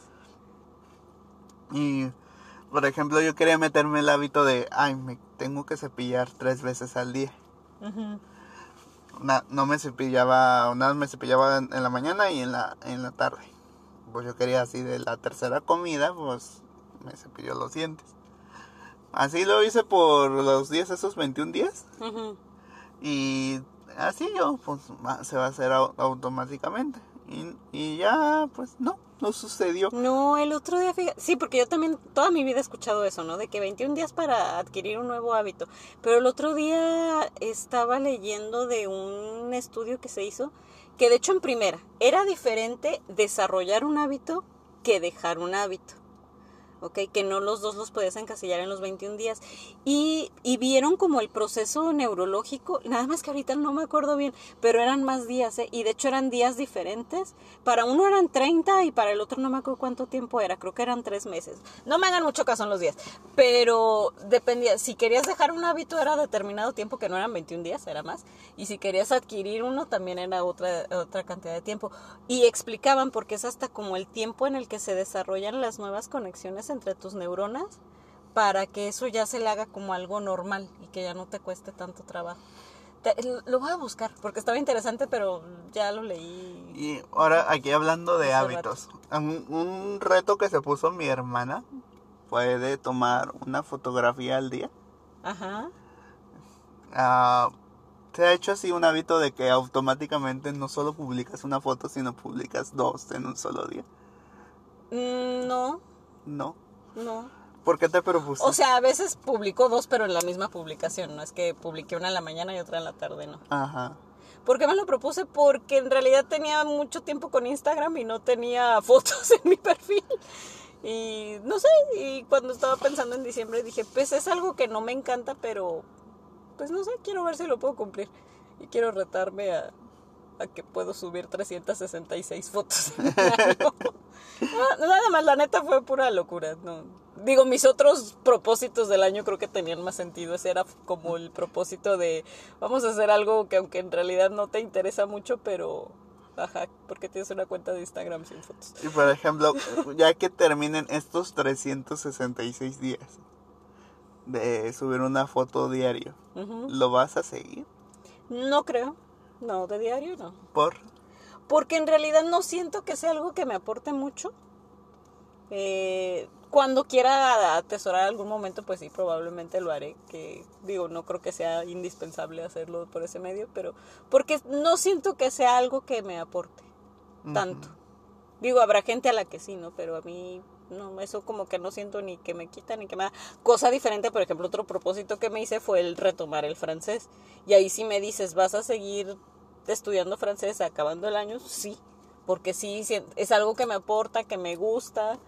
Y, por ejemplo, yo quería meterme el hábito de, ay, me tengo que cepillar tres veces al día. Ujú. Una- no me cepillaba, una vez me cepillaba en, en la mañana y en la, en la tarde. Pues yo quería así de la tercera comida, pues me cepilló los dientes. Así lo hice por los días, esos 21 días. Ujú. Y así yo, pues va- se va a hacer au- automáticamente. Y, y ya, pues no, no sucedió. No, el otro día, fíjate, sí, porque yo también toda mi vida he escuchado eso, ¿no? De que 21 días para adquirir un nuevo hábito. Pero el otro día estaba leyendo de un estudio que se hizo, que de hecho en primera, era diferente desarrollar un hábito que dejar un hábito. ¿Ok? Que no los dos los podías encasillar en los 21 días. Y, y vieron como el proceso neurológico, nada más que ahorita no me acuerdo bien, pero eran más días, ¿eh? Y de hecho eran días diferentes. Para uno eran 30 y para el otro no me acuerdo cuánto tiempo era, creo que eran tres meses. No me hagan mucho caso en los días, pero dependía, si querías dejar un hábito era determinado tiempo, que no eran 21 días, era más. Y si querías adquirir uno también era otra, otra cantidad de tiempo. Y explicaban, porque es hasta como el tiempo en el que se desarrollan las nuevas conexiones entre tus neuronas para que eso ya se le haga como algo normal y que ya no te cueste tanto trabajo. Te- lo voy a buscar porque estaba interesante, pero ya lo leí. Y ahora aquí hablando de hábitos, un, un reto que se puso mi hermana fue de tomar una fotografía al día. Ajá. Ah, se ha hecho así un hábito de que automáticamente no solo publicas una foto, sino publicas dos en un solo día. Mm, no, No. no. ¿Por qué te propusiste? O sea, a veces publico dos, pero en la misma publicación. No es que publiqué una en la mañana y otra en la tarde, no. Ajá. ¿Por qué me lo propuse? Porque en realidad tenía mucho tiempo con Instagram y no tenía fotos en mi perfil. Y no sé, y cuando estaba pensando en diciembre dije, pues es algo que no me encanta, pero pues no sé, quiero ver si lo puedo cumplir. Y quiero retarme a, a que puedo subir 366 fotos. año. No, Nada más, la neta fue pura locura. No. Digo, mis otros propósitos del año creo que tenían más sentido. Ese era como el propósito de vamos a hacer algo que aunque en realidad no te interesa mucho, pero ajá, porque tienes una cuenta de Instagram sin fotos. Y por ejemplo, ya que terminen estos 366 días de subir una foto diario. ¿lo vas a seguir? No creo. No, de diario no. Por Porque en realidad no siento que sea algo que me aporte mucho. Eh, cuando quiera atesorar algún momento, pues sí, probablemente lo haré. Que digo, no creo que sea indispensable hacerlo por ese medio, pero porque no siento que sea algo que me aporte tanto. Digo, habrá gente a la que sí, ¿no? Pero a mí no, eso como que no siento ni que me quita ni que me da. Cosa diferente, por ejemplo, otro propósito que me hice fue el retomar el francés. Y ahí sí me dices, ¿vas a seguir estudiando francés acabando el año? Sí, porque sí, es algo que me aporta, que me gusta,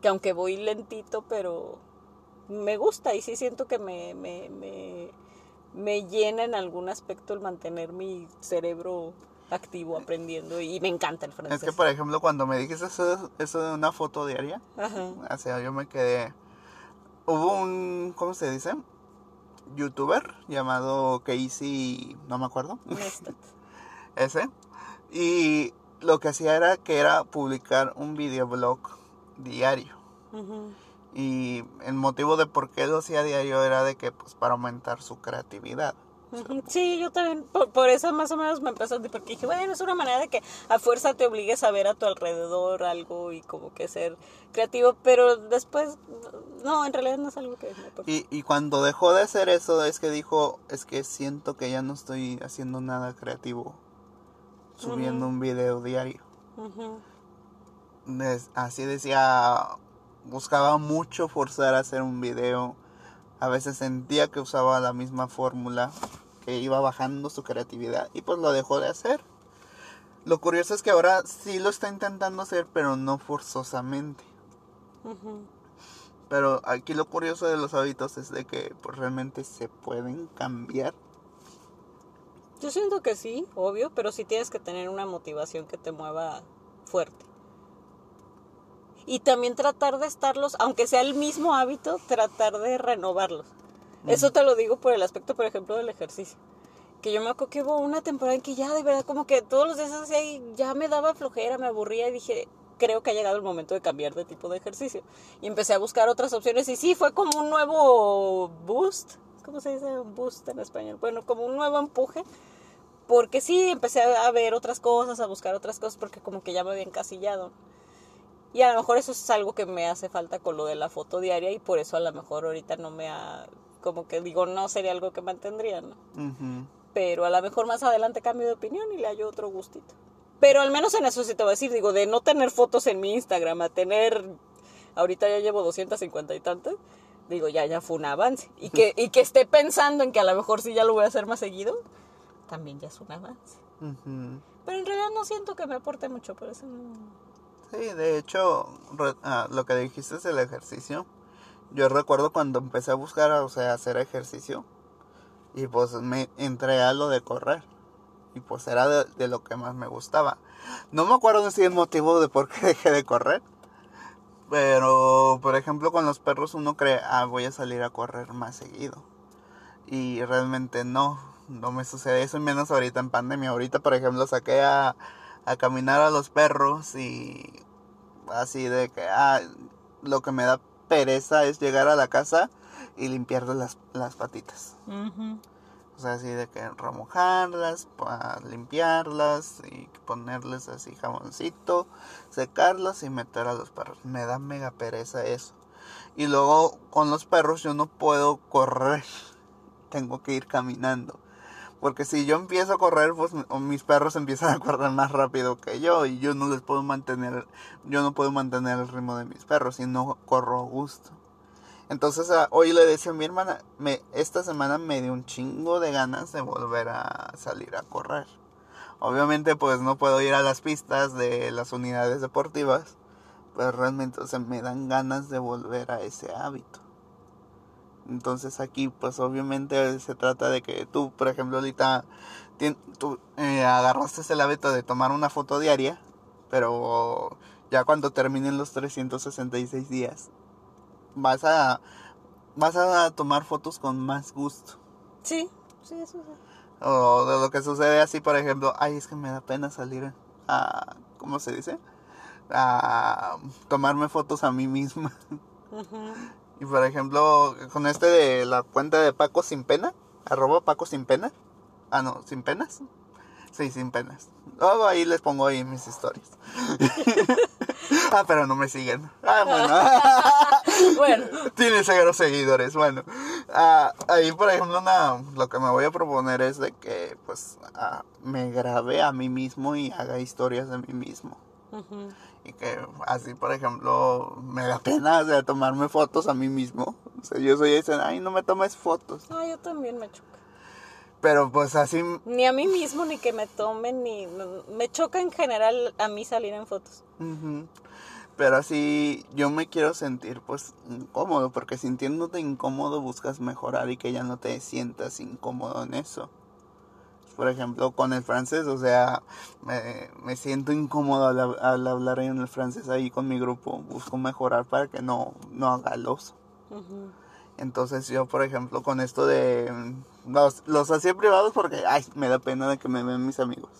que aunque voy lentito, pero me gusta y sí siento que me, me, me, me llena en algún aspecto el mantener mi cerebro activo aprendiendo y me encanta el francés. Es que, por ejemplo, cuando me dijiste eso, eso de una foto diaria, Ajá. o sea, yo me quedé... Hubo un, ¿cómo se dice? Youtuber llamado Casey, no me acuerdo, ese. Y lo que hacía era que era publicar un videoblog diario. Y el motivo de por qué lo hacía diario era de que, pues, para aumentar su creatividad. Sí, yo también, por, por eso más o menos me empezó, porque dije, bueno, es una manera de que a fuerza te obligues a ver a tu alrededor algo y como que ser creativo, pero después, no, en realidad no es algo que. Y, y cuando dejó de hacer eso es que dijo, es que siento que ya no estoy haciendo nada creativo, subiendo un video diario. Des- así decía, buscaba mucho forzar a hacer un video. A veces sentía que usaba la misma fórmula, que iba bajando su creatividad y pues lo dejó de hacer. Lo curioso es que ahora sí lo está intentando hacer, pero no forzosamente. Pero aquí lo curioso de los hábitos es de que pues, realmente se pueden cambiar. Yo siento que sí, obvio, pero sí tienes que tener una motivación que te mueva fuerte. Y también tratar de estarlos, aunque sea el mismo hábito, tratar de renovarlos. Eso te lo digo por el aspecto, por ejemplo, del ejercicio. Que yo me acuerdo que hubo una temporada en que ya de verdad como que todos los días hacía y ya me daba flojera, me aburría y dije, creo que ha llegado el momento de cambiar de tipo de ejercicio. Y empecé a buscar otras opciones y sí, fue como un nuevo boost. ¿Cómo se dice un boost en español? Bueno, como un nuevo empuje porque sí, empecé a ver otras cosas, a buscar otras cosas, porque como que ya me había encasillado. Y a lo mejor eso es algo que me hace falta con lo de la foto diaria y por eso a lo mejor ahorita no me ha, como que digo, no sería algo que mantendría, ¿no? Pero a lo mejor más adelante cambio de opinión y le hallo otro gustito. Pero al menos en eso sí te voy a decir, digo, de no tener fotos en mi Instagram a tener, ahorita ya llevo 250 y tantas, digo, ya, ya fue un avance. Y que, y que esté pensando en que a lo mejor sí ya lo voy a hacer más seguido, también ya es un avance. Pero en realidad no siento que me aporte mucho, por eso no. Sí, de hecho, ah, lo que dijiste es el ejercicio. Yo recuerdo cuando empecé a buscar, o sea, hacer ejercicio. Y pues me entré a lo de correr. Y pues era de, lo que más me gustaba. No me acuerdo si el motivo de por qué dejé de correr. Pero, por ejemplo, con los perros uno cree, ah, voy a salir a correr más seguido. Y realmente no, no me sucede eso, menos ahorita en pandemia. Ahorita, por ejemplo, saqué a, a caminar a los perros y así de que, ah, lo que me da pereza es llegar a la casa y limpiarles las, las patitas. O sea, así de que remojarlas, limpiarlas y ponerles así jamoncito, secarlas y meter a los perros. Me da mega pereza eso. Y luego con los perros yo no puedo correr. Tengo que ir caminando. Porque si yo empiezo a correr, pues mis perros empiezan a correr más rápido que yo y yo no les puedo mantener, yo no puedo mantener el ritmo de mis perros y no corro a gusto. Entonces hoy le decía a mi hermana, me, esta semana me dio un chingo de ganas de volver a salir a correr. Obviamente pues no puedo ir a las pistas de las unidades deportivas, pero realmente o sea, me dan ganas de volver a ese hábito. Entonces aquí pues obviamente se trata de que tú, por ejemplo, ahorita tú eh, agarraste el hábito de tomar una foto diaria, pero ya cuando terminen los 366 días vas a vas a tomar fotos con más gusto. Sí, sí, eso sí. O de lo que sucede así, por ejemplo, ay, es que me da pena salir a ¿cómo se dice? a tomarme fotos a mí misma. Ujú. Y por ejemplo, con este de la cuenta de Paco sin pena, arroba Paco sin pena. Ah, no, sin penas. Sí, sin penas. Luego ahí les pongo ahí mis historias. ah, pero no me siguen. Ah, bueno. Bueno, Tiene cero seguidores. Bueno, ah, ahí por ejemplo, lo que me voy a proponer es de que pues ah, me grabe a mí mismo y haga historias de mí mismo. Y que así, por ejemplo, me da pena o sea, tomarme fotos a mí mismo. O sea, yo soy ese, ay, no me tomes fotos. no, yo también me choca. Pero pues así, Ni a mí mismo, ni que me tomen, ni... Me choca en general a mí salir en fotos. pero así yo me quiero sentir pues incómodo, porque sintiéndote incómodo buscas mejorar y que ya no te sientas incómodo en eso. Por ejemplo, con el francés, o sea, me, me siento incómodo al, hab- al hablar en el francés ahí con mi grupo. Busco mejorar para que no, no haga el oso. Entonces yo, por ejemplo, con esto de... mm, Los, los hacía privados porque, ay, me da pena de que me vean mis amigos.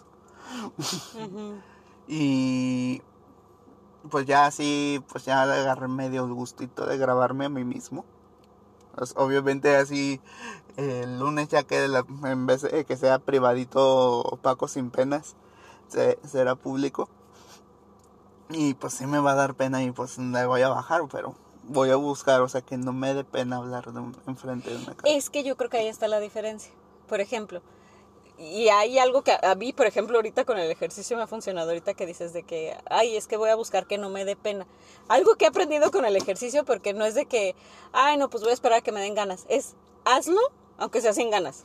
Y pues ya así, pues ya agarré medio el gustito de grabarme a mí mismo. Pues, obviamente así, el lunes ya que la- en vez de que sea privadito Paco sin penas, se- será público. Y pues sí me va a dar pena y pues le voy a bajar, pero voy a buscar, o sea, que no me dé pena hablar de un- enfrente de una cámara. Es que yo creo que ahí está la diferencia. Por ejemplo, y hay algo que a mí, por ejemplo, ahorita con el ejercicio me ha funcionado, ahorita que dices de que, ay, es que voy a buscar que no me dé pena. Algo que he aprendido con el ejercicio, porque no es de que, ay, no, pues voy a esperar a que me den ganas. Es, hazlo, aunque sea sin ganas.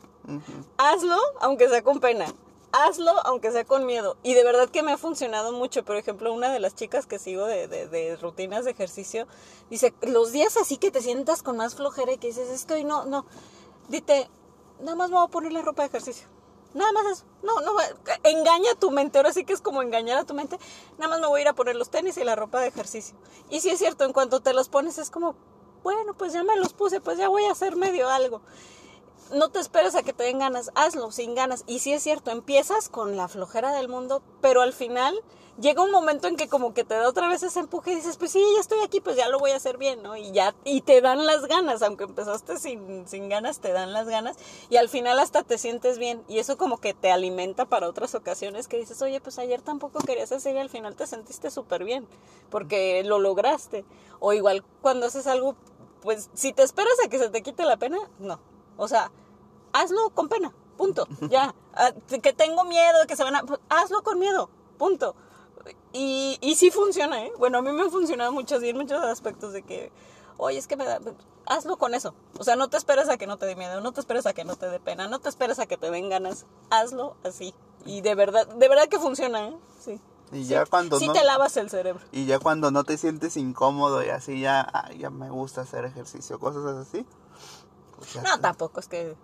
Hazlo, aunque sea con pena. Hazlo, aunque sea con miedo. Y de verdad que me ha funcionado mucho. Por ejemplo, una de las chicas que sigo de, de- de rutinas de ejercicio dice, los días así que te sientas con más flojera y que dices, es que hoy no, no. Dite, nada más me voy a poner la ropa de ejercicio. Nada más eso. No, no, va- engaña a tu mente. Ahora sí que es como engañar a tu mente. Nada más me voy a ir a poner los tenis y la ropa de ejercicio. Y si es cierto, en cuanto te los pones es como, bueno, pues ya me los puse, pues ya voy a hacer medio algo no te esperes a que te den ganas, hazlo sin ganas. Y sí es cierto, empiezas con la flojera del mundo, pero al final llega un momento en que como que te da otra vez ese empuje y dices, pues sí, ya estoy aquí, pues ya lo voy a hacer bien, ¿no? Y ya, y te dan las ganas, aunque empezaste sin, sin ganas, te dan las ganas. Y al final hasta te sientes bien. Y eso como que te alimenta para otras ocasiones que dices, oye, pues ayer tampoco querías hacer y al final te sentiste súper bien, porque lo lograste. O igual cuando haces algo, pues si te esperas a que se te quite la pena, no. O sea, hazlo con pena, punto. Ya. Ah, Que tengo miedo que se van a. pues, hazlo con miedo, punto. Y, y sí funciona, ¿eh? Bueno, a mí me ha funcionado mucho, así en muchos aspectos de que, oye, es que me da. Hazlo con eso. O sea, no te esperes a que no te dé miedo, no te esperes a que no te dé pena, no te esperes a que te den ganas. Hazlo así. Y de verdad, de verdad que funciona, ¿eh? Sí. Y Sí. ya cuando Sí no... te lavas el cerebro. Y ya cuando no te sientes incómodo y así ya, ya me gusta hacer ejercicio, cosas así. No, tampoco, es que...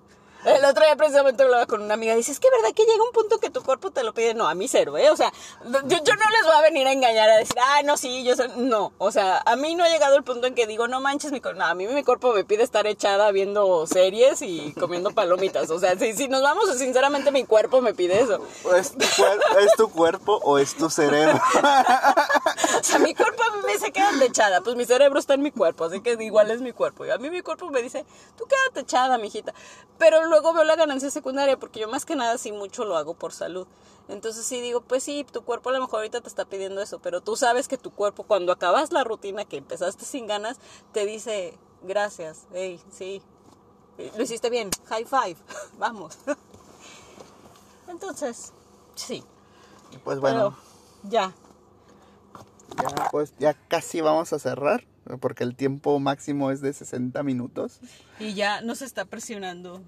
El otro día precisamente hablaba con una amiga, dice, es que verdad que llega un punto que tu cuerpo te lo pide. No, a mí cero, ¿eh? O sea, yo, yo no les voy a venir a engañar a decir, ah, no, sí, yo soy... No, o sea, a mí no ha llegado el punto en que digo, no manches mi cuerpo. No, a mí mi cuerpo me pide estar echada viendo series y comiendo palomitas. O sea, si, si nos vamos, sinceramente mi cuerpo me pide eso. ¿O ¿Es tu, cuer- ¿Es tu cuerpo o es tu cerebro? O sea, mi cuerpo a mí me dice, quédate echada. Pues mi cerebro está en mi cuerpo, así que igual es mi cuerpo. Y a mí mi cuerpo me dice, tú quédate echada, mijita. Pero luego veo la ganancia secundaria, porque yo más que nada sí mucho lo hago por salud. Entonces sí digo, pues sí, tu cuerpo a lo mejor ahorita te está pidiendo eso, pero tú sabes que tu cuerpo cuando acabas la rutina que empezaste sin ganas, te dice, gracias, hey, sí, lo hiciste bien, high five, vamos. Entonces, sí, Pues bueno, pero ya. ya, pues ya casi vamos a cerrar, porque el tiempo máximo es de 60 minutos Y ya nos está presionando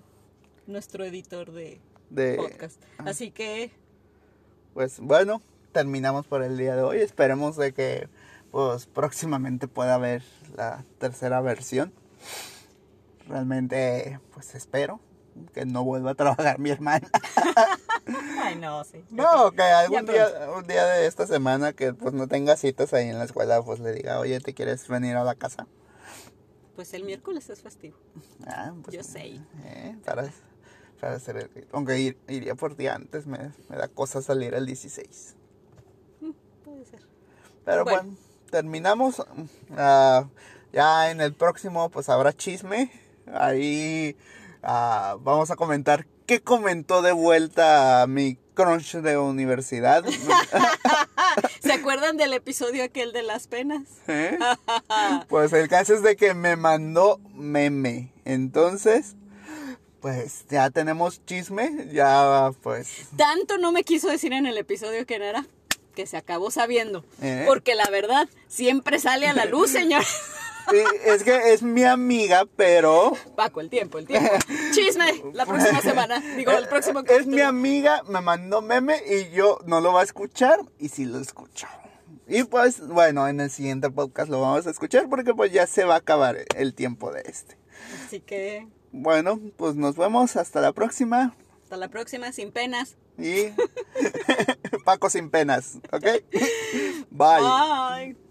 nuestro editor de de... podcast. Así que, Pues bueno, terminamos por el día de hoy. Esperemos de que pues próximamente pueda haber la tercera versión. Realmente pues espero que no vuelva a trabajar mi hermana. ay no, sí. No, que algún día, un día de esta semana que pues no tenga citas ahí en la escuela, pues le diga, oye, ¿te quieres venir a la casa? Pues el miércoles es festivo. Ah, pues, Yo sé. eh, para, hacer el- aunque ir- iría por ti antes, me, me da cosa salir el 16. Puede ser. Pero Bueno. bueno, terminamos. Ah, ya en el próximo pues habrá chisme. Ahí ah, vamos a comentar qué comentó de vuelta mi crunch de universidad. ¿Se acuerdan del episodio aquel de las penas? ¿Eh? Pues el caso es de que me mandó meme. Entonces, pues ya tenemos chisme. Ya pues... Tanto no me quiso decir en el episodio que era que se acabó sabiendo. ¿Eh? Porque la verdad siempre sale a la luz, señor. sí, es que es mi amiga, pero... Paco, el tiempo, el tiempo. Chisme, la próxima semana. Digo, el próximo Es mi capítulo. amiga, me mandó meme y yo no lo va a escuchar y sí lo escucho. Y pues bueno, en el siguiente podcast lo vamos a escuchar porque pues ya se va a acabar el tiempo de este. Así que Bueno, pues nos vemos hasta la próxima hasta la próxima, sin penas. y Paco sin penas, ¿ok? Bye. Bye.